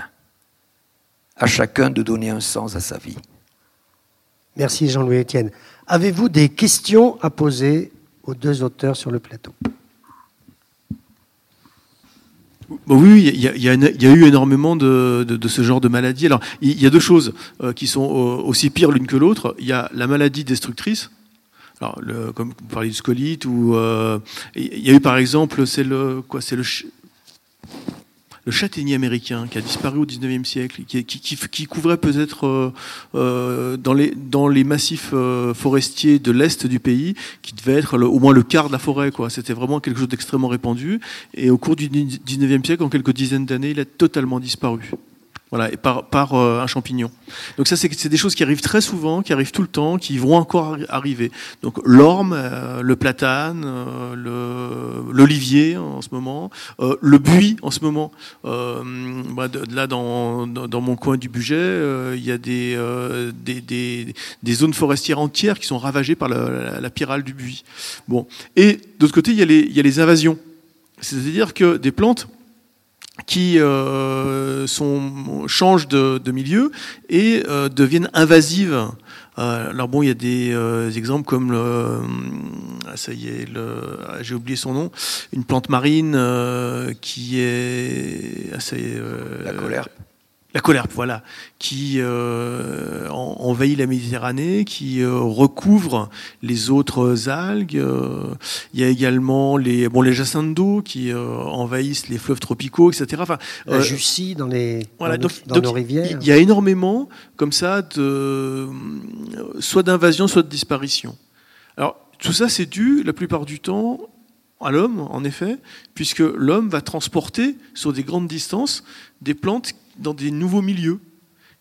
à chacun de donner un sens à sa vie. Merci Jean-Louis Etienne. Avez-vous des questions à poser aux deux auteurs sur le plateau? Oui, il y, a, eu énormément de, ce genre de maladies. Alors, il y a deux choses euh, qui sont euh, aussi pires l'une que l'autre. Il y a la maladie destructrice. Comme vous parlez du scolite, ou euh, il y a eu par exemple, c'est le quoi, c'est le le châtaignier américain qui a disparu au 19e siècle, qui, couvrait peut-être euh, euh, dans, les, dans les massifs euh, forestiers de l'est du pays, qui devait être au moins le quart de la forêt. Quoi. C'était vraiment quelque chose d'extrêmement répandu. Et au cours du 19e siècle, en quelques dizaines d'années, il a totalement disparu. Voilà, et par, euh, un champignon. Donc ça, c'est des choses qui arrivent très souvent, qui arrivent tout le temps, qui vont encore arriver. Donc l'orme, euh, le platane, euh, l'olivier en ce moment, le buis en ce moment. Bah, là, dans, mon coin du budget, il y a des, zones forestières entières qui sont ravagées par la, la, pyrale du buis. Bon. Et d'autre côté, il y a les invasions. C'est-à-dire que des plantes qui euh, sont, changent de, de, milieu et euh, deviennent invasives. Euh, alors bon, il y a des euh, exemples comme le, ah, ça y est, ah, j'ai oublié son nom, une plante marine qui est, ah, ça y est, la colère. La colère, voilà, qui euh, envahit la Méditerranée, qui euh, recouvre les autres algues. Euh, il y a également les, bon, les jacintes d'eau qui envahissent les fleuves tropicaux, etc. Enfin, la Jussie dans, les, dans, nos rivières. Il y a énormément, comme ça, de, soit d'invasion, soit de disparition. Alors, tout ça, c'est dû, la plupart du temps, à l'homme, en effet, puisque l'homme va transporter sur des grandes distances des plantes dans des nouveaux milieux.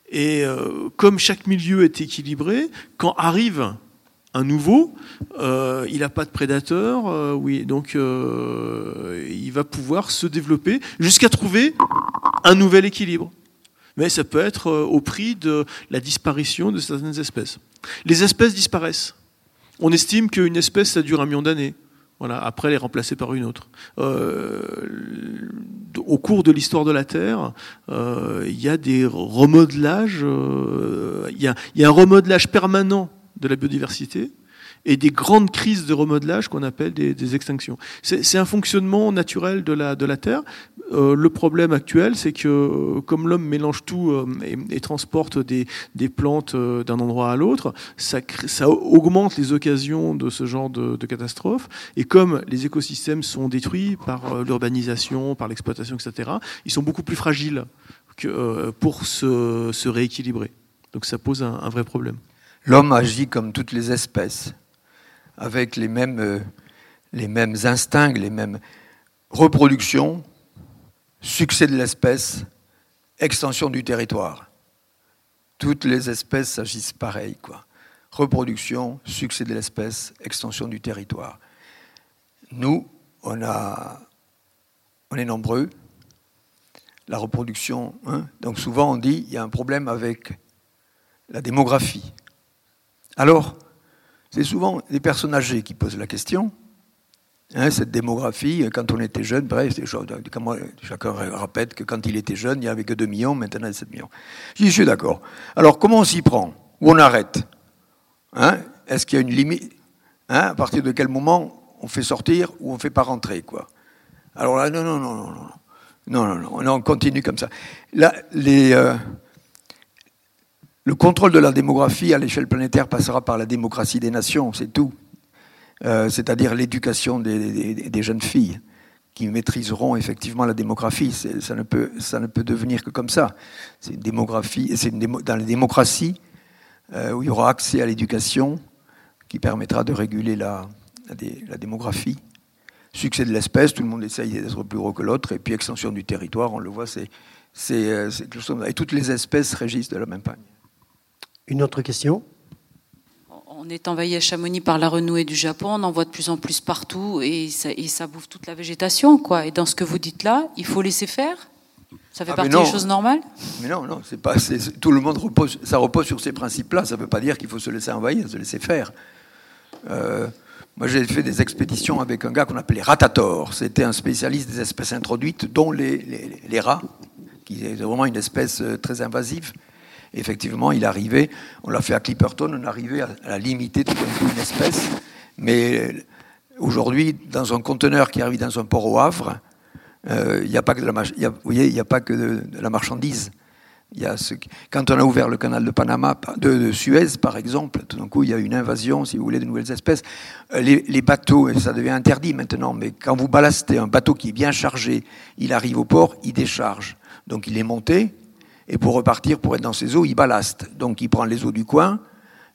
Et euh, comme chaque milieu est équilibré, quand arrive un nouveau, euh, il n'a pas de prédateur, euh, oui, donc il va pouvoir se développer jusqu'à trouver un nouvel équilibre. Mais ça peut être au prix de la disparition de certaines espèces. Les espèces disparaissent. On estime qu'une espèce, ça dure un million d'années. Voilà, après, elle est remplacée par une autre. Euh, au cours de l'histoire de la Terre, euh, il y a des remodelages, euh, il, y a, un remodelage permanent de la biodiversité et des grandes crises de remodelage qu'on appelle des, extinctions. C'est un fonctionnement naturel de la, de la Terre. Euh, le problème actuel, c'est que euh, comme l'homme mélange tout euh, et, transporte des, plantes d'un endroit à l'autre, ça, augmente les occasions de ce genre de, de catastrophes. Et comme les écosystèmes sont détruits par l'urbanisation, par l'exploitation, etc., ils sont beaucoup plus fragiles pour se, rééquilibrer. Donc ça pose un, vrai problème. L'homme agit comme toutes les espèces avec les mêmes instincts, les mêmes reproductions, succès de l'espèce, extension du territoire. Toutes les espèces agissent pareil, quoi. Reproduction, succès de l'espèce, extension du territoire. Nous, on, a, on est nombreux. La reproduction, hein. donc souvent on dit il y a un problème avec la démographie. Alors, c'est souvent les personnes âgées qui posent la question. Hein, cette démographie, quand on était jeune, bref, chacun rappelle que quand il était jeune, il n'y avait que 2 millions, maintenant il y a 7 millions. Je suis d'accord. Alors comment on s'y prend Où on arrête hein? Est-ce qu'il y a une limite hein? À partir de quel moment on fait sortir ou on ne fait pas rentrer quoi? Alors là, non, non, non, non, non. Non, non, non, on continue comme ça. Là, les, euh, le contrôle de la démographie à l'échelle planétaire passera par la démocratie des nations, c'est tout. Euh, c'est-à-dire l'éducation des, jeunes filles qui maîtriseront effectivement la démographie. Ça ne, peut, ça ne peut devenir que comme ça. C'est une démographie, c'est dans les démocraties euh, où il y aura accès à l'éducation qui permettra de réguler la, la, démographie. Succès de l'espèce, tout le monde essaye d'être plus gros que l'autre, et puis extension du territoire, on le voit, c'est, c'est, euh, et toutes les espèces régissent de la même manière. Une autre question? On est envahi à Chamonix par la renouée du Japon, on en voit de plus en plus partout et ça, bouffe toute la végétation. Quoi. Et dans ce que vous dites là, il faut laisser faire? Ça fait ah, partie des choses normales? Mais non, non, c'est pas, tout le monde repose, ça repose sur ces principes-là. Ça ne veut pas dire qu'il faut se laisser envahir, se laisser faire. Euh, moi, j'ai fait des expéditions avec un gars qu'on appelait Ratator. C'était un spécialiste des espèces introduites, dont les, les, les rats, qui est vraiment une espèce euh, très invasive effectivement, il arrivait, on l'a fait à Clipperton, on arrivait à, la limiter tout une espèce. Mais euh, aujourd'hui, dans un conteneur qui arrive dans un port au Havre, euh, il n'y a pas que de la, marchandise. Quand on a ouvert le canal de Panama, de, Suez par exemple, tout d'un coup il y a une invasion, si vous voulez, de nouvelles espèces. Euh, les, les, bateaux, ça devient interdit maintenant, mais quand vous ballastez un bateau qui est bien chargé, il arrive au port, il décharge. Donc il est monté, et pour repartir, pour être dans ses eaux, il ballaste. Donc il prend les eaux du coin,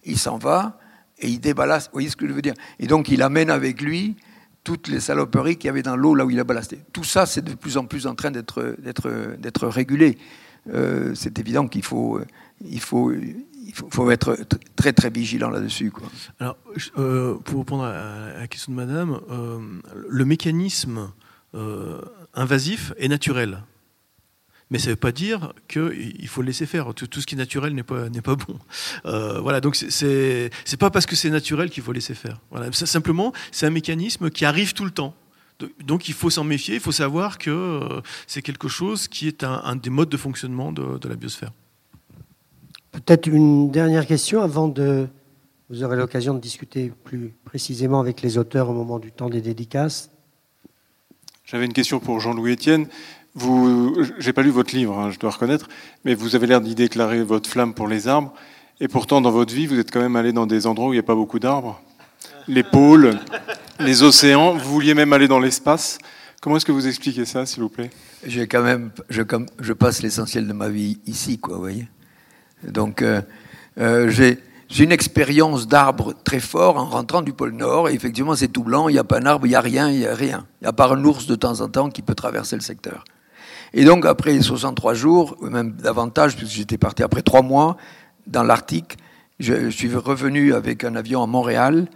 il s'en va, et il déballaste. Vous voyez ce que je veux dire? Et donc il amène avec lui toutes les saloperies qu'il y avait dans l'eau là où il a ballasté. Tout ça, c'est de plus en plus en train d'être, régulé. Euh, c'est évident qu'il faut, il faut, il faut, être très très vigilant là-dessus. Alors, euh, pour répondre à la question de Madame, euh, le mécanisme invasif est naturel mais ça ne veut pas dire qu'il faut le laisser faire. Tout, ce qui est naturel n'est pas, pas bon. Euh, voilà, donc c'est n'est pas parce que c'est naturel qu'il faut laisser faire. Voilà, simplement, c'est un mécanisme qui arrive tout le temps. Donc il faut s'en méfier, il faut savoir que euh, c'est quelque chose qui est un, des modes de fonctionnement de, de la biosphère. Peut-être une dernière question avant de... Vous aurez l'occasion de discuter plus précisément avec les auteurs au moment du temps des dédicaces. J'avais une question pour Jean-Louis Etienne. Vous, j'ai pas lu votre livre, hein, je dois reconnaître, mais vous avez l'air d'y déclarer votre flamme pour les arbres. Et pourtant, dans votre vie, vous êtes quand même allé dans des endroits où il n'y a pas beaucoup d'arbres. Les pôles, les océans. Vous vouliez même aller dans l'espace. Comment est-ce que vous expliquez ça, s'il vous plaît? J'ai quand même, je, je passe l'essentiel de ma vie ici, quoi, vous voyez. Donc, euh, euh, j'ai, une expérience d'arbre très fort en rentrant du pôle Nord. Et effectivement, c'est tout blanc, il n'y a pas un il n'y a rien, il n'y a rien. A pas un ours de temps en temps qui peut traverser le secteur. Et donc, après 63 jours, ou même davantage, puisque j'étais parti après trois mois dans l'Arctique, je, suis revenu avec un avion à Montréal,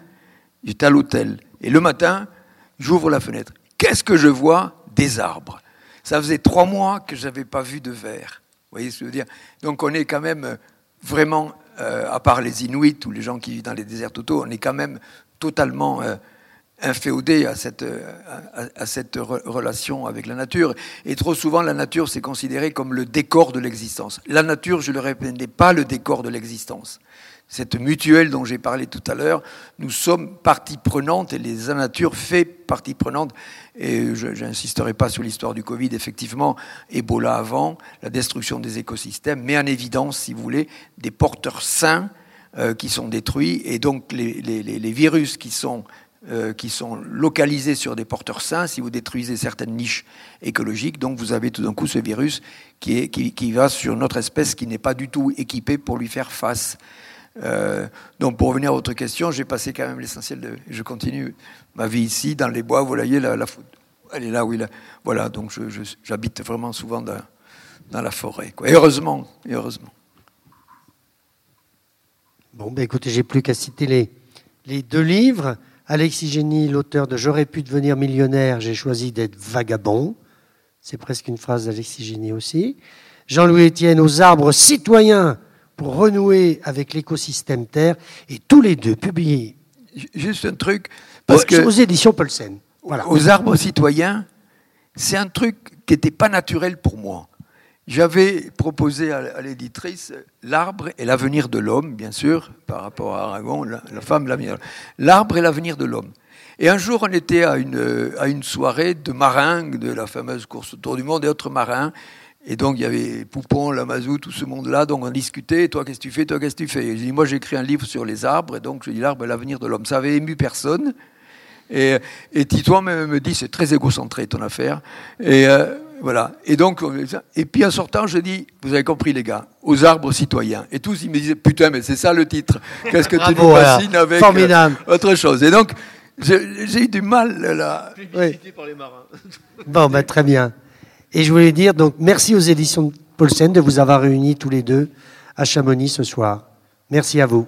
j'étais à l'hôtel. Et le matin, j'ouvre la fenêtre. Qu'est-ce que je vois? Des arbres. Ça faisait trois mois que je n'avais pas vu de verre. Vous voyez ce que je veux dire? Donc, on est quand même vraiment à part les Inuits ou les gens qui vivent dans les déserts totaux, on est quand même totalement inféodé à cette, à, cette relation avec la nature. Et trop souvent, la nature, c'est considéré comme le décor de l'existence. La nature, je le répète, n'est pas le décor de l'existence. Cette mutuelle dont j'ai parlé tout à l'heure, nous sommes partie prenante et la nature fait partie prenante. Et je n'insisterai pas sur l'histoire du Covid, effectivement, Ebola avant, la destruction des écosystèmes, mais en évidence, si vous voulez, des porteurs sains euh, qui sont détruits et donc les, les, les virus qui sont euh, qui sont localisés sur des porteurs sains, si vous détruisez certaines niches écologiques, donc vous avez tout d'un coup ce virus qui, est, qui, va sur notre espèce qui n'est pas du tout équipée pour lui faire face. Euh, donc pour revenir à votre question, j'ai passé quand même l'essentiel de... Je continue ma vie ici, dans les bois, vous voyez, la, la elle est là, oui, là. Voilà, donc j'habite vraiment souvent dans, la forêt. Et heureusement, heureusement. Bon, ben écoutez, j'ai plus qu'à citer les, les deux livres. Alexis Génie, l'auteur de J'aurais pu devenir millionnaire, j'ai choisi d'être vagabond. C'est presque une phrase d'Alexis Génie aussi. Jean-Louis Etienne, aux arbres citoyens pour renouer avec l'écosystème Terre. Et tous les deux publiés. Juste un truc. Parce que aux éditions Paulsen. Voilà. Aux arbres citoyens, c'est un truc qui n'était pas naturel pour moi. J'avais proposé à, l'éditrice L'arbre et l'avenir de l'homme, bien sûr, par rapport à Aragon, la, femme, l'avenir. L'arbre et l'avenir de l'homme. Et un jour, on était à une, à une soirée de marins, de la fameuse course autour du monde, et autres marins. Et donc, il y avait Poupon, Lamazou, tout ce monde-là. Donc, on discutait. Toi, qu'est-ce que tu fais? Toi, qu'est-ce que tu fais? Et j'ai dit, moi, j'ai écrit un livre sur les arbres. Et donc, je dis, l'arbre et l'avenir de l'homme. Ça avait ému personne. Et, et Tito me, me dit, c'est très égocentré ton affaire. Et, euh, voilà. Et donc, et puis en sortant, je dis, vous avez compris les gars, aux arbres citoyens. Et tous, ils me disaient, putain, mais c'est ça le titre. Qu'est-ce que tu nous fascines avec euh, autre chose Et donc, j'ai eu du mal là. par les marins. bon, ben, très bien. Et je voulais dire, donc, merci aux éditions de Paulsen de vous avoir réunis tous les deux à Chamonix ce soir. Merci à vous.